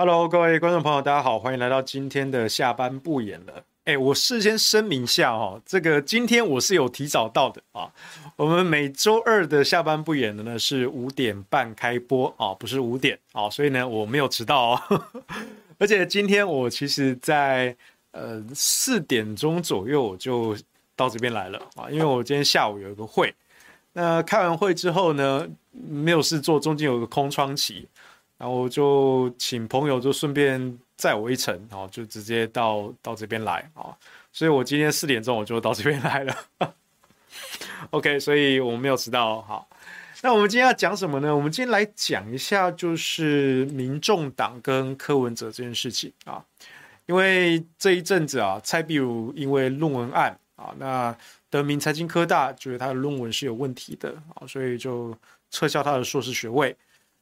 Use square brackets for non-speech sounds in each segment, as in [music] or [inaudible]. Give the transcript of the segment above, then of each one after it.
Hello，各位观众朋友，大家好，欢迎来到今天的下班不演了。哎，我事先声明一下哦，这个今天我是有提早到的啊。我们每周二的下班不演的呢是五点半开播啊，不是五点啊，所以呢我没有迟到哦。[laughs] 而且今天我其实在呃四点钟左右我就到这边来了啊，因为我今天下午有一个会，那开完会之后呢没有事做，中间有个空窗期。然后就请朋友就顺便载我一程，然后就直接到到这边来啊，所以我今天四点钟我就到这边来了。[laughs] OK，所以我们没有迟到。好，那我们今天要讲什么呢？我们今天来讲一下就是民众党跟柯文哲这件事情啊，因为这一阵子啊，蔡壁如因为论文案啊，那德明财经科大觉得他的论文是有问题的啊，所以就撤销他的硕士学位。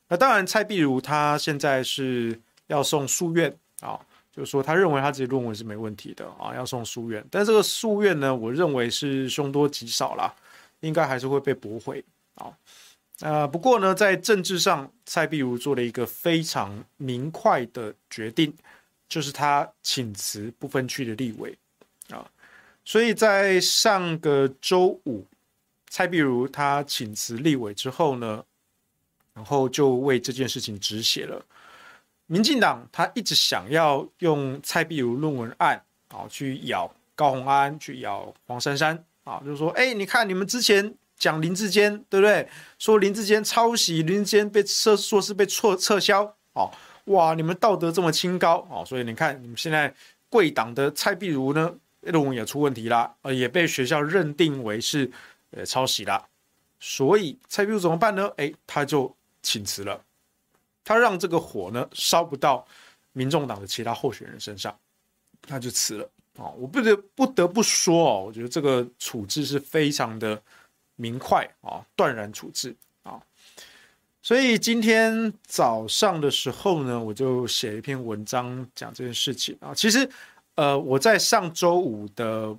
那当然，蔡壁如他现在是要送书院啊，就是说他认为他自己论文是没问题的啊，要送书院。但这个书院呢，我认为是凶多吉少啦，应该还是会被驳回啊。呃，不过呢，在政治上，蔡壁如做了一个非常明快的决定，就是他请辞不分区的立委啊。所以在上个周五，蔡壁如他请辞立委之后呢，然后就为这件事情止血了。民进党他一直想要用蔡壁如论文案啊去咬高虹安，去咬黄珊珊啊，就是说，哎，你看你们之前讲林志坚，对不对？说林志坚抄袭，林志坚被撤硕士被撤撤销，哦，哇，你们道德这么清高哦，所以你看你们现在贵党的蔡壁如呢，论文也出问题啦，呃，也被学校认定为是呃抄袭啦。所以蔡壁如怎么办呢？哎，他就。请辞了，他让这个火呢烧不到民众党的其他候选人身上，他就辞了啊！我不得不得不说哦，我觉得这个处置是非常的明快啊，断然处置啊！所以今天早上的时候呢，我就写一篇文章讲这件事情啊。其实，呃，我在上周五的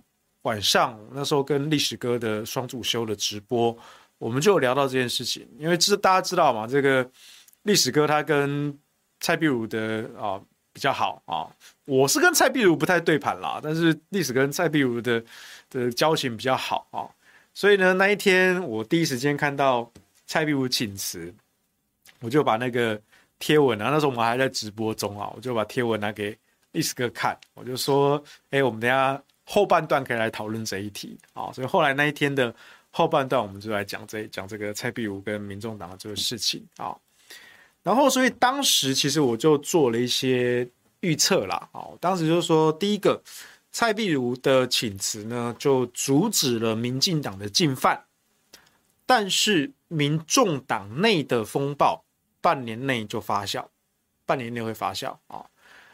晚上，那时候跟历史哥的双主修的直播。我们就有聊到这件事情，因为知大家知道嘛，这个历史哥他跟蔡壁如的啊比较好啊，我是跟蔡壁如不太对盘啦，但是历史跟蔡壁如的的交情比较好啊，所以呢那一天我第一时间看到蔡壁如请辞，我就把那个贴文啊，那时候我们还在直播中啊，我就把贴文拿给历史哥看，我就说，哎，我们等下后半段可以来讨论这一题啊，所以后来那一天的。后半段我们就来讲这讲这个蔡壁如跟民众党的这个事情啊，然后所以当时其实我就做了一些预测啦，啊，当时就说第一个蔡壁如的请辞呢，就阻止了民进党的进犯，但是民众党内的风暴半年内就发酵，半年内会发酵啊。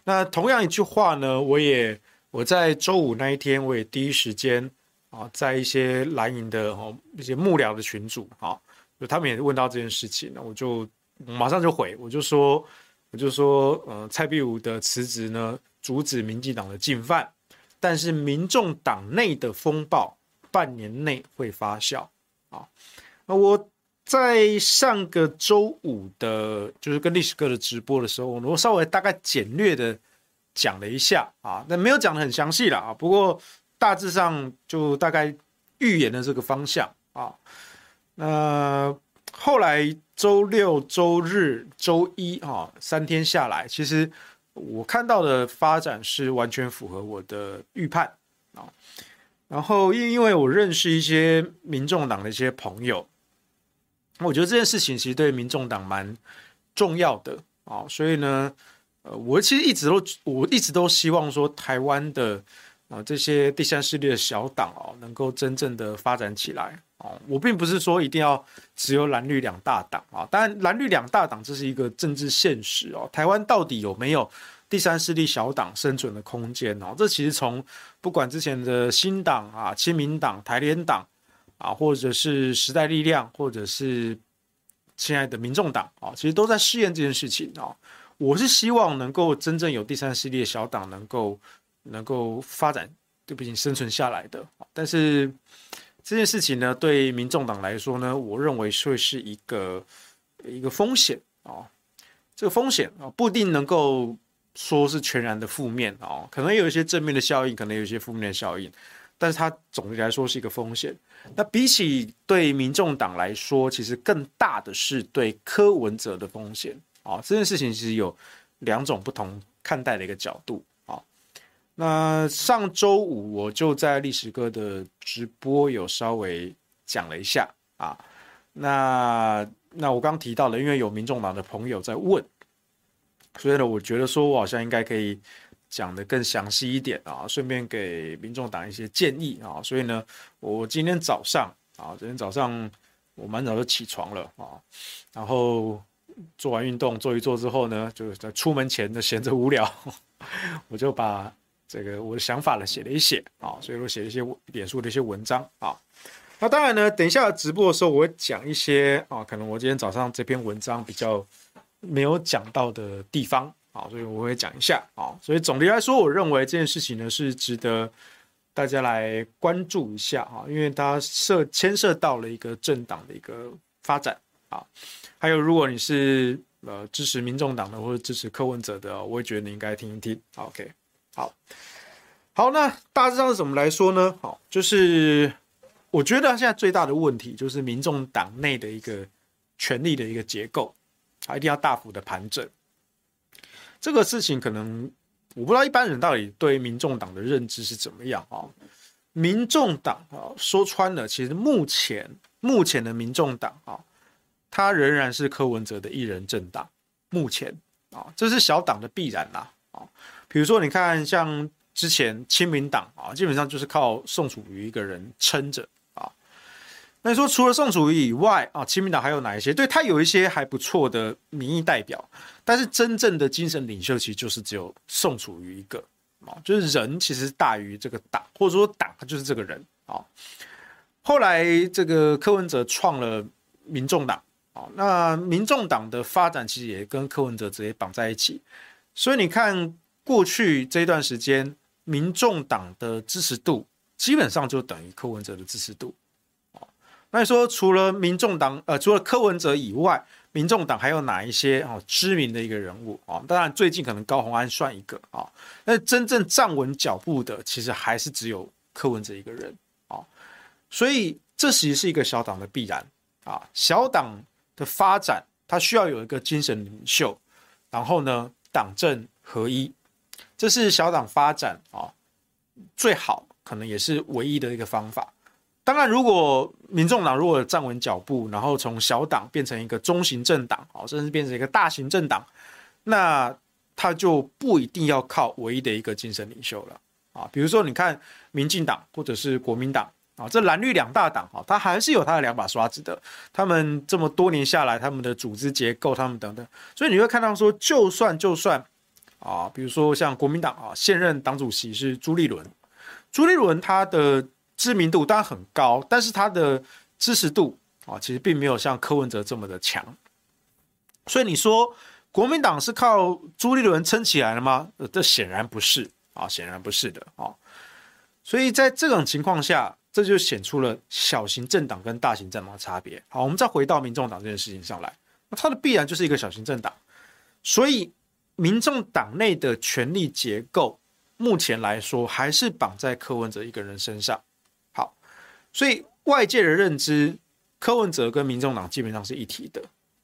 那同样一句话呢，我也我在周五那一天我也第一时间。啊，在一些蓝营的哦一些幕僚的群组啊，就他们也问到这件事情，那我就马上就回，我就说，我就说，呃，蔡壁如的辞职呢，阻止民进党的进犯，但是民众党内的风暴半年内会发酵啊。那我在上个周五的，就是跟历史哥的直播的时候，我稍微大概简略的讲了一下啊，那没有讲得很详细了啊，不过。大致上就大概预言的这个方向啊。那后来周六、周日、周一啊，三天下来，其实我看到的发展是完全符合我的预判啊。然后因因为我认识一些民众党的一些朋友，我觉得这件事情其实对民众党蛮重要的啊。所以呢，呃，我其实一直都我一直都希望说台湾的。啊，这些第三势力的小党哦，能够真正的发展起来哦。我并不是说一定要只有蓝绿两大党啊，当然蓝绿两大党这是一个政治现实哦。台湾到底有没有第三势力小党生存的空间哦？这其实从不管之前的新党啊、亲民党、台联党啊，或者是时代力量，或者是亲爱的民众党啊，其实都在试验这件事情啊。我是希望能够真正有第三势力的小党能够。能够发展，对不起，生存下来的。但是这件事情呢，对民众党来说呢，我认为会是一个一个风险啊。这个风险啊，不一定能够说是全然的负面啊，可能有一些正面的效应，可能有一些负面的效应，但是它总的来说是一个风险。那比起对民众党来说，其实更大的是对柯文哲的风险啊。这件事情其实有两种不同看待的一个角度。那上周五我就在历史哥的直播有稍微讲了一下啊。那那我刚提到了，因为有民众党的朋友在问，所以呢，我觉得说我好像应该可以讲的更详细一点啊，顺便给民众党一些建议啊。所以呢，我今天早上啊，今天早上我蛮早就起床了啊，然后做完运动做一做之后呢，就在出门前的闲着无聊，[laughs] 我就把这个我的想法呢写了一写啊，所以我写了一些脸书的一些文章啊。那当然呢，等一下直播的时候，我会讲一些啊，可能我今天早上这篇文章比较没有讲到的地方啊，所以我会讲一下啊。所以总的来说，我认为这件事情呢是值得大家来关注一下啊，因为它涉牵涉到了一个政党的一个发展啊。还有，如果你是呃支持民众党的或者支持柯文哲的，我也觉得你应该听一听。OK，好，好，那大致上是怎么来说呢？好，就是。我觉得现在最大的问题就是民众党内的一个权力的一个结构，啊，一定要大幅的盘整。这个事情可能我不知道一般人到底对民众党的认知是怎么样啊？民众党啊，说穿了，其实目前目前的民众党啊，它仍然是柯文哲的一人政党。目前啊，这是小党的必然啦啊。比如说，你看像之前亲民党啊，基本上就是靠宋楚瑜一个人撑着啊。那你说除了宋楚瑜以外啊，亲民党还有哪一些？对，他有一些还不错的民意代表，但是真正的精神领袖其实就是只有宋楚瑜一个啊，就是人其实大于这个党，或者说党就是这个人啊。后来这个柯文哲创了民众党啊，那民众党的发展其实也跟柯文哲直接绑在一起，所以你看过去这一段时间，民众党的支持度基本上就等于柯文哲的支持度。那你说，除了民众党，呃，除了柯文哲以外，民众党还有哪一些啊知名的一个人物啊？当然，最近可能高虹安算一个啊。那真正站稳脚步的，其实还是只有柯文哲一个人啊。所以，这其实是一个小党的必然啊。小党的发展，它需要有一个精神领袖，然后呢，党政合一，这是小党发展啊最好，可能也是唯一的一个方法。当然，如果民众党如果站稳脚步，然后从小党变成一个中型政党，哦，甚至变成一个大型政党，那他就不一定要靠唯一的一个精神领袖了啊。比如说，你看民进党或者是国民党啊，这蓝绿两大党啊，他还是有他的两把刷子的。他们这么多年下来，他们的组织结构，他们等等，所以你会看到说，就算就算啊，比如说像国民党啊，现任党主席是朱立伦，朱立伦他的。知名度当然很高，但是他的支持度啊，其实并没有像柯文哲这么的强。所以你说国民党是靠朱立伦撑起来的吗？呃，这显然不是啊，显然不是的啊。所以在这种情况下，这就显出了小型政党跟大型政党的差别。好，我们再回到民众党这件事情上来，那它的必然就是一个小型政党。所以民众党内的权力结构，目前来说还是绑在柯文哲一个人身上。好所以外界的认知，柯文哲跟民众党基本上是一体的。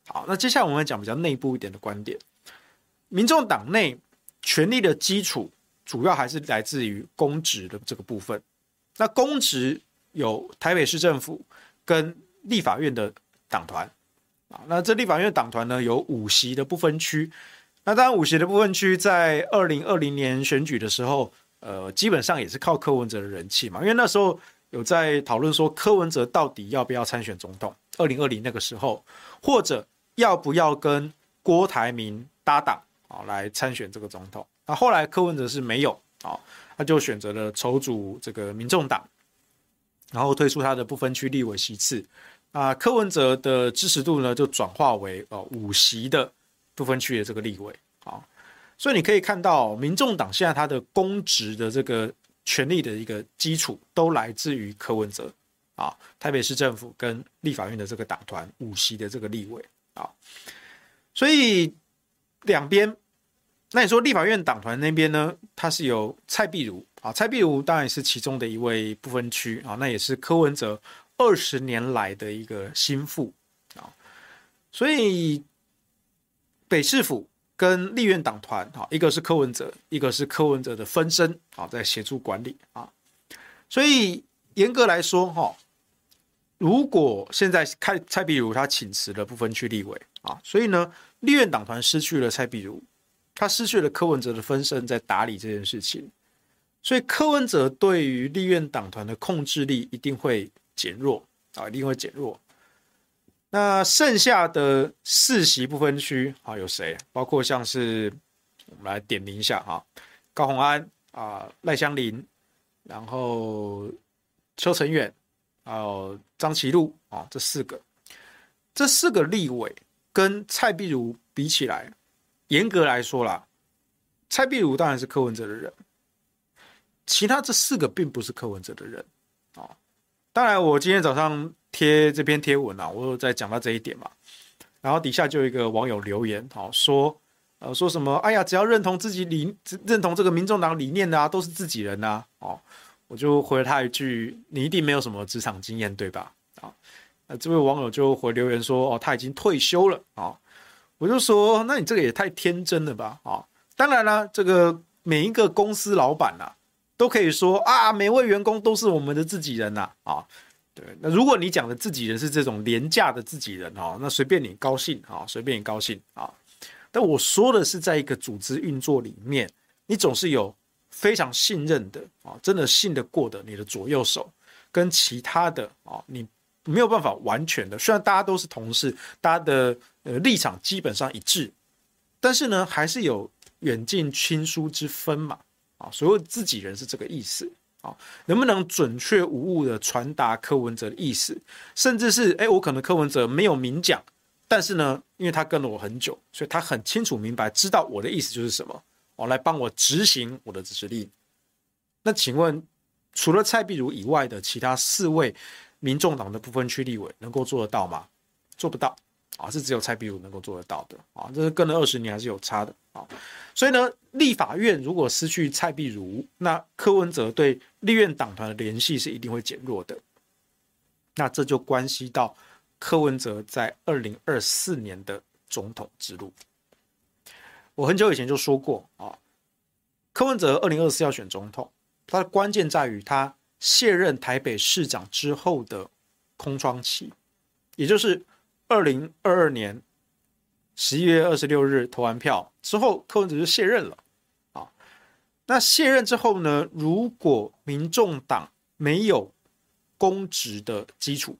好，那接下来我们讲比较内部一点的观点。民众党内权力的基础，主要还是来自于公职的这个部分。那公职有台北市政府跟立法院的党团啊。那这立法院党团呢，有五席的不分区。那当然，五席的部分区在二零二零年选举的时候，呃，基本上也是靠柯文哲的人气嘛，因为那时候。有在讨论说柯文哲到底要不要参选总统？二零二零那个时候，或者要不要跟郭台铭搭档啊来参选这个总统？那后来柯文哲是没有啊，他就选择了筹组这个民众党，然后推出他的不分区立委席次啊。柯文哲的支持度呢就转化为呃五席的不分区的这个立委啊。所以你可以看到，民众党现在他的公职的这个。权力的一个基础都来自于柯文哲啊，台北市政府跟立法院的这个党团五席的这个立委啊，所以两边，那你说立法院党团那边呢？它是有蔡壁如啊，蔡壁如当然是其中的一位不分区啊，那也是柯文哲二十年来的一个心腹啊，所以北市府跟立院党团啊，一个是柯文哲，一个是柯文哲的分身啊，在协助管理啊，所以严格来说哈。如果现在蔡蔡壁如他请辞了不分区立委啊，所以呢，立院党团失去了蔡壁如，他失去了柯文哲的分身在打理这件事情，所以柯文哲对于立院党团的控制力一定会减弱啊，一定会减弱。那剩下的四席不分区啊，有谁？包括像是我们来点名一下哈，高虹安啊，赖香伶，然后邱成远。还有张其禄啊，这四个，这四个立委跟蔡壁如比起来，严格来说啦，蔡壁如当然是柯文哲的人，其他这四个并不是柯文哲的人。当然，我今天早上贴这篇贴文啊，我有在讲到这一点嘛，然后底下就有一个网友留言，好说，呃，说什么？哎呀，只要认同自己理认同这个民众党理念的啊，都是自己人呐，哦。我就回了他一句：“你一定没有什么职场经验，对吧？”啊，那这位网友就回留言说：“哦，他已经退休了。”啊，我就说：“那你这个也太天真了吧？”啊，当然了，这个每一个公司老板呐、啊，都可以说啊，每位员工都是我们的自己人呐。啊，对，那如果你讲的自己人是这种廉价的自己人哈，那随便你高兴啊，随便你高兴啊。但我说的是，在一个组织运作里面，你总是有。非常信任的啊，真的信得过的，你的左右手跟其他的啊，你没有办法完全的。虽然大家都是同事，大家的呃立场基本上一致，但是呢，还是有远近亲疏之分嘛啊。所谓自己人是这个意思啊，能不能准确无误的传达柯文哲的意思，甚至是哎，我可能柯文哲没有明讲，但是呢，因为他跟了我很久，所以他很清楚明白，知道我的意思就是什么。哦，来帮我执行我的指令。那请问，除了蔡壁如以外的其他四位民众党的不分区立委能够做得到吗？做不到啊，是只有蔡壁如能够做得到的啊。这是跟了二十年还是有差的所以呢，立法院如果失去蔡壁如，那柯文哲对立院党团的联系是一定会减弱的。那这就关系到柯文哲在二零二四年的总统之路。我很久以前就说过啊，柯文哲二零二四要选总统，他的关键在于他卸任台北市长之后的空窗期，也就是二零二二年十一月二十六日投完票之后，柯文哲就卸任了啊。那卸任之后呢，如果民众党没有公职的基础，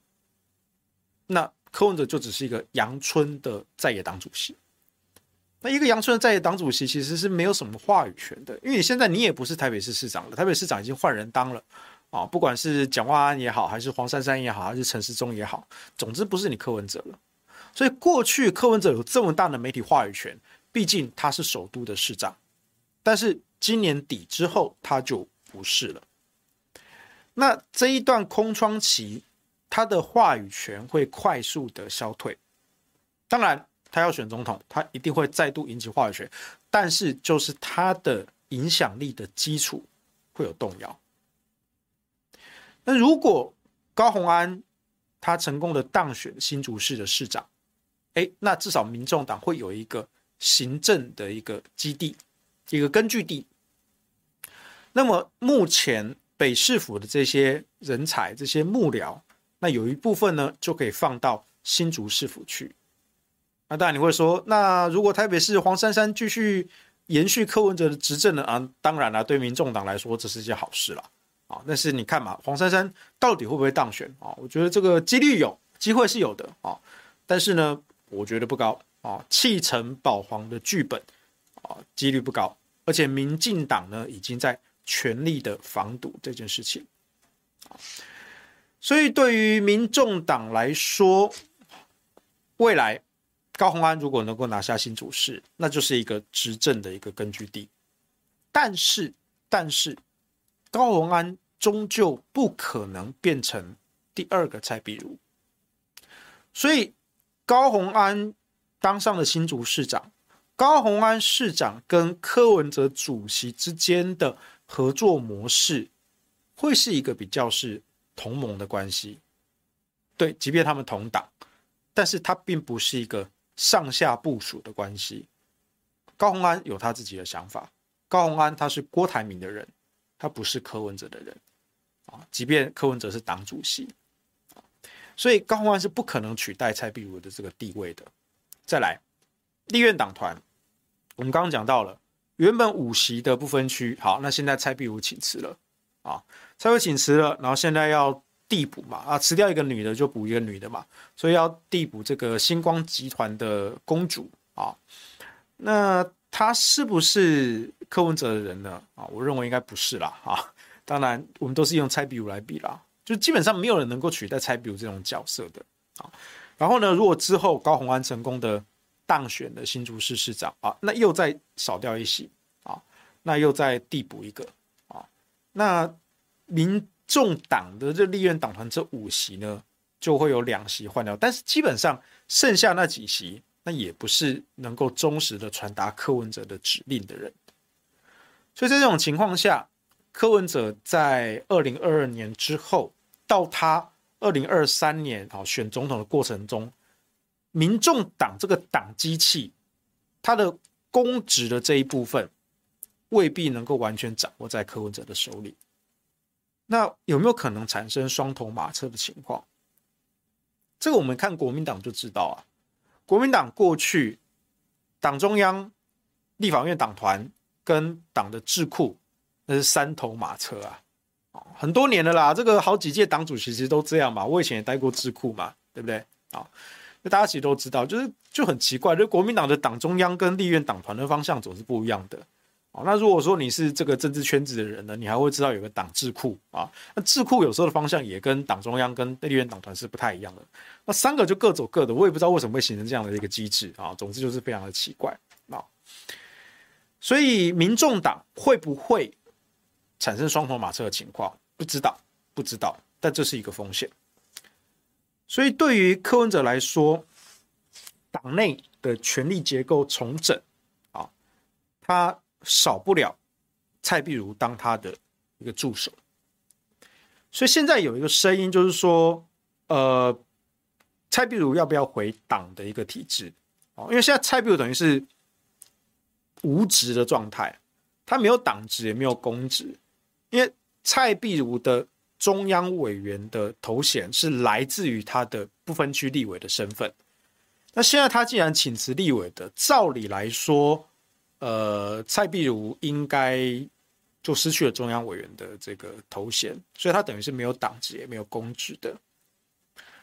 那柯文哲就只是一个阳春的在野党主席。那一个阳春的在野党主席其实是没有什么话语权的，因为你现在你也不是台北市市长了，台北市长已经换人当了啊，不管是蒋万安也好，还是黄珊珊也好，还是陈时中也好，总之不是你柯文哲了。所以过去柯文哲有这么大的媒体话语权，毕竟他是首都的市长，但是今年底之后他就不是了。那这一段空窗期，他的话语权会快速的消退，当然。他要选总统，他一定会再度引起话语权，但是就是他的影响力的基础会有动摇。那如果高虹安他成功的当选新竹市的市长，哎，那至少民众党会有一个行政的一个基地，一个根据地。那么目前北市府的这些人才、这些幕僚，那有一部分呢就可以放到新竹市府去。那当然你会说，那如果台北市黄珊珊继续延续柯文哲的执政呢？啊，当然了，对民众党来说这是一件好事了啊。但是你看嘛，黄珊珊到底会不会当选啊？我觉得这个几率有机会是有的啊，但是呢，我觉得不高啊。弃城保皇的剧本啊，几率不高，而且民进党呢已经在全力的防堵这件事情。所以对于民众党来说，未来。高虹安如果能够拿下新竹市，那就是一个执政的一个根据地。但是，但是高虹安终究不可能变成第二个蔡壁如。所以，高虹安当上了新竹市长，高虹安市长跟柯文哲主席之间的合作模式，会是一个比较是同盟的关系。对，即便他们同党，但是他并不是一个上下部署的关系。高虹安有他自己的想法，高虹安他是郭台铭的人，他不是柯文哲的人啊。即便柯文哲是党主席，所以高虹安是不可能取代蔡壁如的这个地位的。再来，立院党团。我们刚刚讲到了，原本五席的不分区，好，那现在蔡壁如请辞了，啊，蔡壁如请辞了，然后现在要递补嘛，啊，辞掉一个女的就补一个女的嘛，所以要递补这个星光集团的公主啊，那她是不是柯文哲的人呢？啊，我认为应该不是啦，啊，当然我们都是用蔡壁如来比啦，就基本上没有人能够取代蔡壁如这种角色的，啊，然后呢，如果之后高虹安成功的。当选的新竹市市长啊，那又再少掉一席啊，那又再递补一个啊，那民众党的这立院党团这五席呢，就会有两席换掉，但是基本上剩下那几席，那也不是能够忠实的传达柯文哲的指令的人，所以在这种情况下，柯文哲在二零二二年之后到他二零二三年啊选总统的过程中。民众党这个党机器，它的公职的这一部分未必能够完全掌握在柯文哲的手里。那有没有可能产生双头马车的情况？这个我们看国民党就知道啊。国民党过去党中央、立法院党团跟党的智库，那是三头马车啊。很多年了啦，这个好几届党主席其实都这样嘛。我以前也待过智库嘛，对不对？啊。那大家其实都知道，就是就很奇怪，就国民党的党中央跟立院党团的方向总是不一样的。哦，那如果说你是这个政治圈子的人呢，你还会知道有个党智库啊，那智库有时候的方向也跟党中央跟立院党团是不太一样的。那三个就各走各的，我也不知道为什么会形成这样的一个机制啊。总之就是非常的奇怪啊。所以民众党会不会产生双头马车的情况？不知道，不知道，但这是一个风险。所以，对于柯文哲来说，党内的权力结构重整，啊，他少不了蔡壁如当他的一个助手。所以现在有一个声音，就是说，呃，蔡壁如要不要回党的一个体制？哦，因为现在蔡壁如等于是无职的状态，他没有党职，也没有公职，因为蔡壁如的。中央委员的头衔是来自于他的不分区立委的身份。那现在他既然请辞立委的，照理来说，呃，蔡壁如应该就失去了中央委员的这个头衔，所以他等于是没有党籍也没有公职的。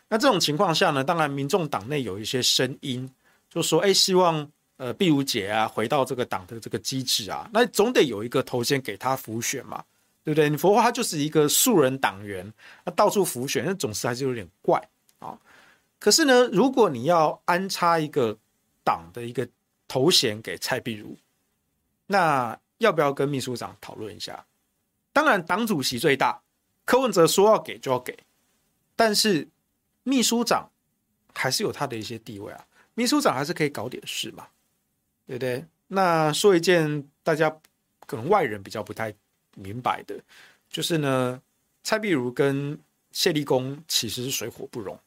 那这种情况下呢，当然民众党内有一些声音，就说：“哎，希望呃壁如姐啊回到这个党的这个机制啊，那总得有一个头衔给他辅选嘛。”对不对？你佛化他就是一个素人党员，他到处浮选，那总是还是有点怪啊。可是呢，如果你要安插一个党的一个头衔给蔡壁如，那要不要跟秘书长讨论一下？当然，党主席最大，柯文哲说要给就要给，但是秘书长还是有他的一些地位啊。秘书长还是可以搞点事嘛，对不对？那说一件大家可能外人比较不太。明白的，就是呢，蔡壁如跟谢立功其实是水火不容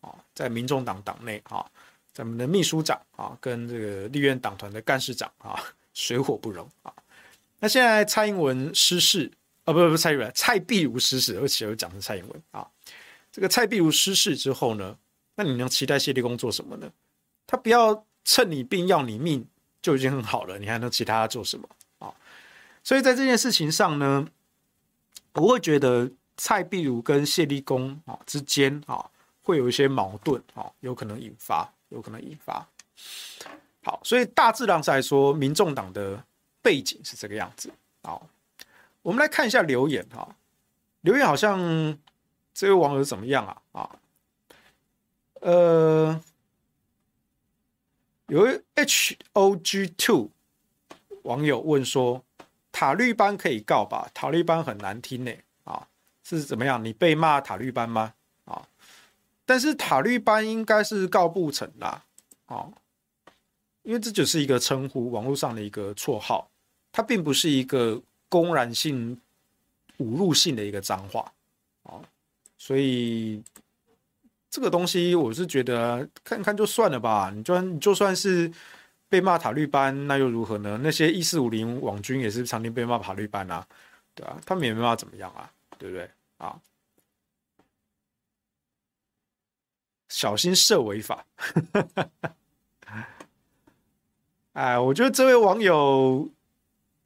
啊，在民众党党内啊，咱们的秘书长啊，跟这个立院党团的干事长啊，水火不容啊。那现在蔡英文失势啊，不不不，蔡英文，蔡壁如失势，而且又讲成蔡英文啊。这个蔡壁如失势之后呢，那你能期待谢立功做什么呢？他不要趁你病要你命就已经很好了，你还能其他做什么？所以在这件事情上呢，我会觉得蔡壁如跟谢立功啊之间啊会有一些矛盾啊，有可能引发，有可能引发。好，所以大致上来说，民众党的背景是这个样子。好，我们来看一下留言哈，留言好像这位网友怎么样啊？啊，呃，有一 H O G Two 网友问说。塔绿班可以告吧？塔绿班很难听呢，啊，是怎么样？你被骂塔绿班吗？啊，但是塔绿班应该是告不成啦，啊，因为这只是一个称呼，网络上的一个绰号，它并不是一个公然性、侮辱性的一个脏话啊，所以这个东西我是觉得看看就算了吧。你就算你就算是被骂塔绿班，那又如何呢？那些一四五零网军也是常年被骂塔绿班啊，对啊，他们也没办法怎么样啊，对不对啊？小心涉违法。[laughs] 哎，我觉得这位网友，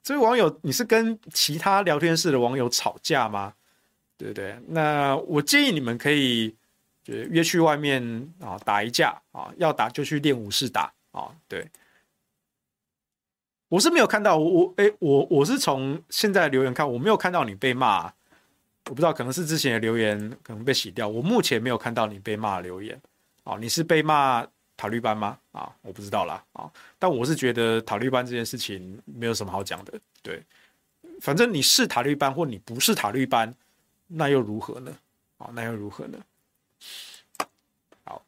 这位网友，你是跟其他聊天室的网友吵架吗？对不对？那我建议你们可以就约去外面啊打一架啊，要打就去练武室打啊。对，我是没有看到我我哎我我是从现在的留言看，我没有看到你被骂。我不知道，可能是之前的留言可能被洗掉。我目前没有看到你被骂留言。哦，你是被骂塔绿班吗？啊，我不知道啦。啊，但我是觉得塔绿班这件事情没有什么好讲的。对，反正你是塔绿班或你不是塔绿班，那又如何呢？啊，那又如何呢？好，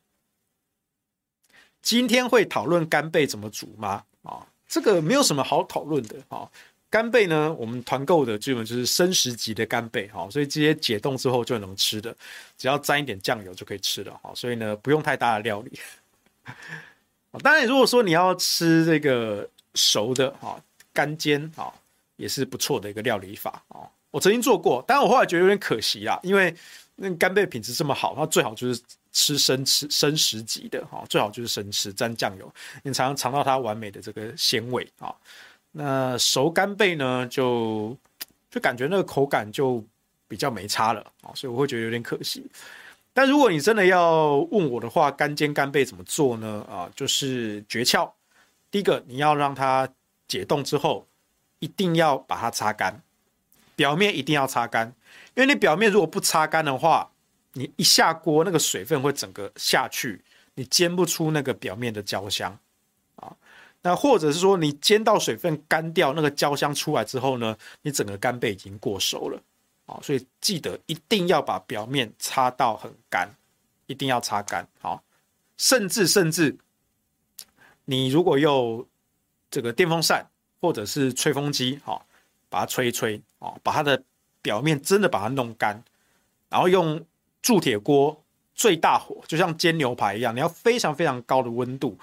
今天会讨论干贝怎么煮吗？啊，这个没有什么好讨论的。啊。干贝呢？我们团购的基本就是生食级的干贝，哈，所以这些解冻之后就能吃的，只要沾一点酱油就可以吃了，哈，所以呢不用太大的料理。[laughs] 当然，如果说你要吃这个熟的，哈，干煎，哈，也是不错的一个料理法，啊，我曾经做过，但我后来觉得有点可惜啦，因为那干贝品质这么好，那最好就是吃生吃生食级的，哈，最好就是生吃沾酱油，你才能尝到它完美的这个鲜味，啊。那熟干贝呢，就就感觉那个口感就比较没差了啊，所以我会觉得有点可惜。但如果你真的要问我的话，干煎干贝怎么做呢？啊，就是诀窍。第一个，你要让它解冻之后，一定要把它擦干，表面一定要擦干，因为你表面如果不擦干的话，你一下锅那个水分会整个下去，你煎不出那个表面的焦香。啊那或者是说，你煎到水分干掉，那个焦香出来之后呢，你整个干贝已经过熟了啊，所以记得一定要把表面擦到很干，一定要擦干好，甚至甚至，你如果用这个电风扇或者是吹风机，好，把它吹一吹啊，把它的表面真的把它弄干，然后用铸铁锅最大火，就像煎牛排一样，你要非常非常高的温度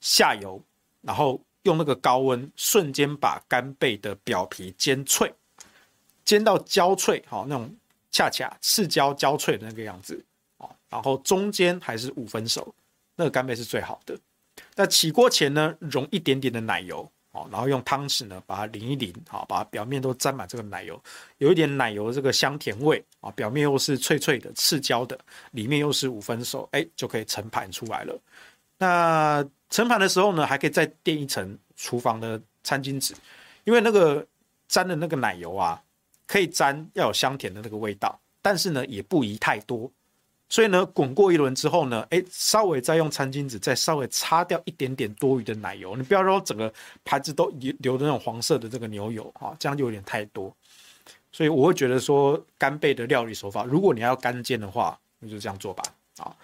下油。然后用那个高温瞬间把干贝的表皮煎脆，煎到焦脆，好，那种恰恰赤焦焦脆的那个样子，哦然后中间还是五分熟，那个干贝是最好的。那起锅前呢，溶一点点的奶油，然后用汤匙呢把它淋一淋，好，把它表面都沾满这个奶油，有一点奶油这个香甜味，啊，表面又是脆脆的赤焦的，里面又是五分熟，哎，就可以盛盘出来了。那盛盘的时候呢，还可以再垫一层厨房的餐巾纸，因为那个沾的那个奶油啊，可以沾要有香甜的那个味道，但是呢也不宜太多，所以呢滚过一轮之后呢，哎，稍微再用餐巾纸再稍微擦掉一点点多余的奶油，你不要说整个盘子都流流的那种黄色的这个牛油啊，这样就有点太多，所以我会觉得说干贝的料理手法，如果你要干煎的话，那就这样做吧，啊。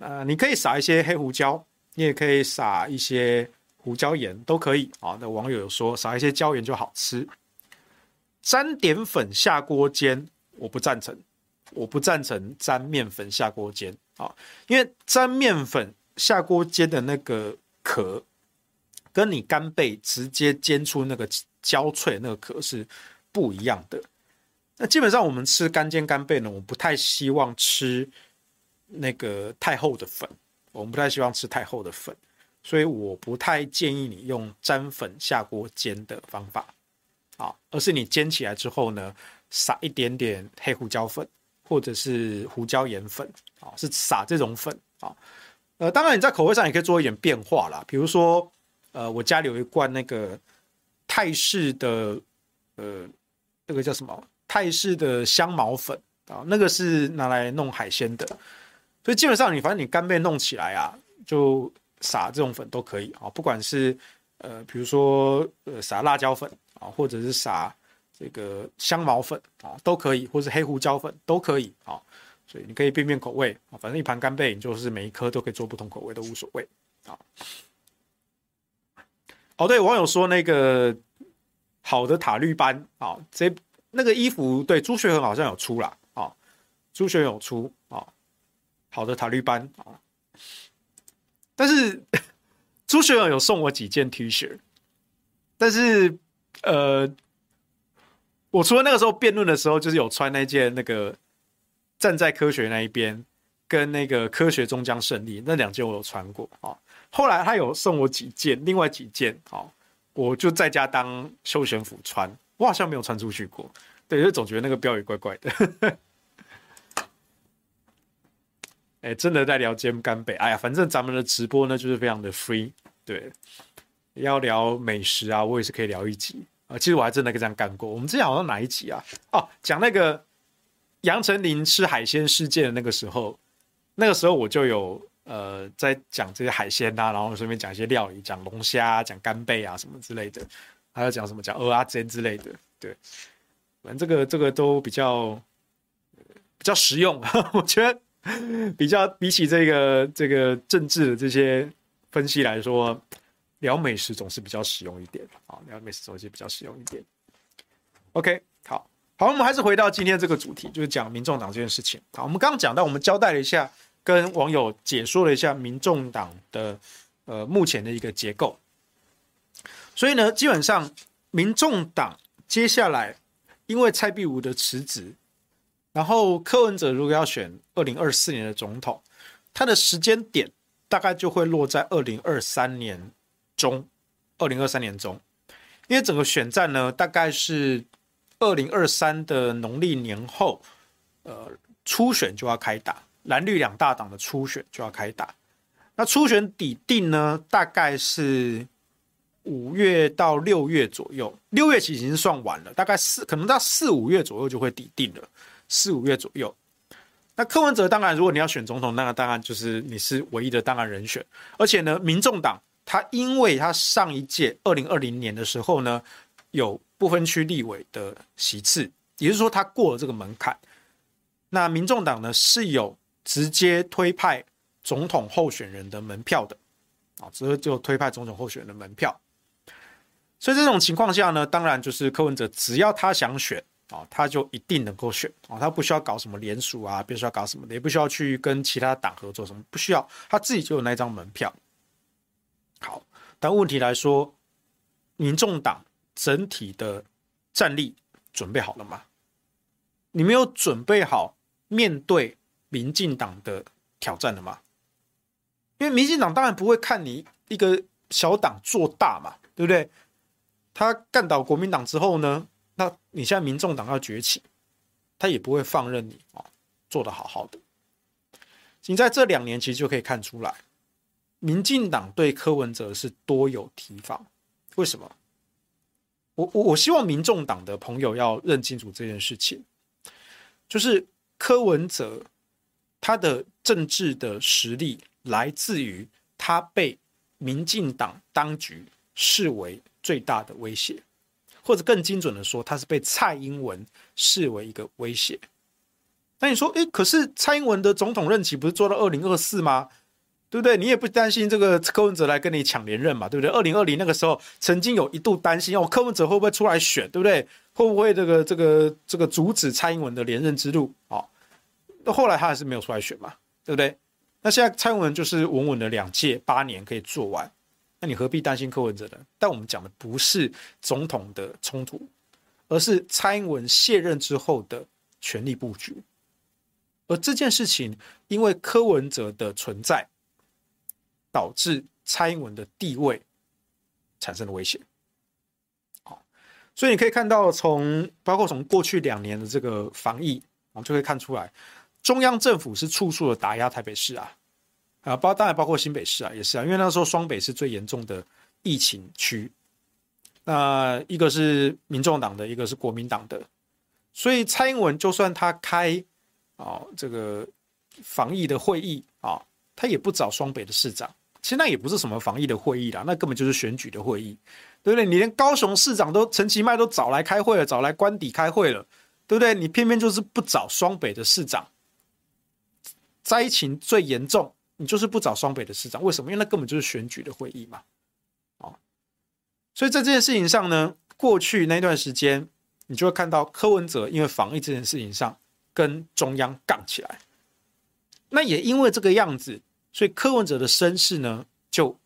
呃，你可以撒一些黑胡椒，你也可以撒一些胡椒盐，都可以啊。那网友有说撒一些椒盐就好吃。沾点粉下锅煎，我不赞成，我不赞成沾面粉下锅煎啊，因为沾面粉下锅煎的那个壳，跟你干贝直接煎出那个焦脆那个壳是不一样的。那基本上我们吃干煎干贝呢，我不太希望吃。那个太厚的粉，我们不太希望吃太厚的粉，所以我不太建议你用沾粉下锅煎的方法，啊，而是你煎起来之后呢，撒一点点黑胡椒粉或者是胡椒盐粉，啊，是撒这种粉，啊，呃，当然你在口味上也可以做一点变化啦，比如说，呃，我家里有一罐那个泰式的，呃，那个叫什么？泰式的香茅粉啊，那个是拿来弄海鲜的。所以基本上，你反正你干贝弄起来啊，就撒这种粉都可以啊，不管是呃，比如说呃撒辣椒粉啊，或者是撒这个香茅粉啊，都可以，或是黑胡椒粉都可以啊。所以你可以变变口味啊，反正一盘干贝，你就是每一颗都可以做不同口味，都无所谓啊。哦，对，网友说那个好的塔绿班啊，这那个衣服对朱学恒好像有出啦。啊，朱学恒有出啊，好的塔绿班啊，但是 [laughs] 朱学恒有送我几件 T 恤，但是呃，我除了那个时候辩论的时候，就是有穿那件那个站在科学那一边。跟那个科学终将胜利那两件我有穿过啊，后来他有送我几件，另外几件啊，我就在家当休闲服穿，我好像没有穿出去过，对，就总觉得那个标语怪怪的。哎、真的在聊肩干贝，哎呀，反正咱们的直播呢就是非常的 free，对，要聊美食啊，我也是可以聊一集啊，其实我还真的跟这样干过，我们之前好像哪一集啊？哦，讲那个杨丞琳吃海鲜事件的那个时候。那个时候我就有呃在讲这些海鲜呐、啊，然后顺便讲一些料理，讲龙虾、讲干贝啊什么之类的，还有讲什么讲蚵仔煎之类的，对，反正这个这个都比较比较实用，[laughs] 我觉得比较比起这个这个政治的这些分析来说，聊美食总是比较实用一点啊，聊美食总是比较实用一点。OK。好好，我们还是回到今天这个主题，就是讲民众党这件事情。好，我们刚刚讲到，我们交代了一下，跟网友解说了一下民众党的呃目前的一个结构。所以呢，基本上民众党接下来因为蔡壁如的辞职，然后柯文哲如果要选二零二四年的总统，他的时间点大概就会落在二零二三年中，二零二三年中，因为整个选战呢，大概是。二零二三的农历年后，呃，初选就要开打，蓝绿两大党的初选就要开打。那初选底定呢，大概是五月到六月左右，六月其实已经算晚了，大概四可能到四五月左右就会底定了，四五月左右。那柯文哲当然，如果你要选总统，那当然就是你是唯一的当然人选。而且呢，民众党他因为他上一届二零二零年的时候呢，有。不分区立委的席次，也就是说他过了这个门槛。那民众党呢是有直接推派总统候选人的门票的啊，直接就推派总统候选人的门票。所以这种情况下呢，当然就是柯文哲只要他想选啊，他就一定能够选啊，他不需要搞什么联署啊，不需要搞什么的，也不需要去跟其他党合作什么，不需要，他自己就有那张门票。好，但问题来说，民众党。整体的战力准备好了吗？你没有准备好面对民进党的挑战了吗？因为民进党当然不会看你一个小党做大嘛，对不对？他干倒国民党之后呢，那你现在民众党要崛起，他也不会放任你啊，做得好好的。你在这两年其实就可以看出来，民进党对柯文哲是多有提防，为什么？我我我希望民众党的朋友要认清楚这件事情，就是柯文哲他的政治的实力来自于他被民进党当局视为最大的威胁，或者更精准的说，他是被蔡英文视为一个威胁。那你说，诶，可是蔡英文的总统任期不是做到二零二四吗？对不对？你也不担心这个柯文哲来跟你抢连任嘛？对不对？二零二零那个时候，曾经有一度担心哦，柯文哲会不会出来选？对不对？会不会这个这个这个阻止蔡英文的连任之路？哦，那后来他还是没有出来选嘛？对不对？那现在蔡英文就是稳稳的两届八年可以做完，那你何必担心柯文哲呢？但我们讲的不是总统的冲突，而是蔡英文卸任之后的权力布局。而这件事情，因为柯文哲的存在。导致蔡英文的地位产生了威胁。好，所以你可以看到，从包括从过去两年的这个防疫，我们就可以看出来，中央政府是处处的打压台北市啊，啊，包当然包括新北市啊，也是啊，因为那时候双北是最严重的疫情区，那一个是民众党的，一个是国民党的，所以蔡英文就算他开啊这个防疫的会议啊，他也不找双北的市长。其实那也不是什么防疫的会议啦，那根本就是选举的会议，对不对？你连高雄市长都陈其迈都找来开会了，找来官邸开会了，对不对？你偏偏就是不找双北的市长，灾情最严重，你就是不找双北的市长，为什么？因为那根本就是选举的会议嘛，哦，所以在这件事情上呢，过去那段时间，你就会看到柯文哲因为防疫这件事情上跟中央杠起来。那也因为这个样子，所以柯文哲的声势呢就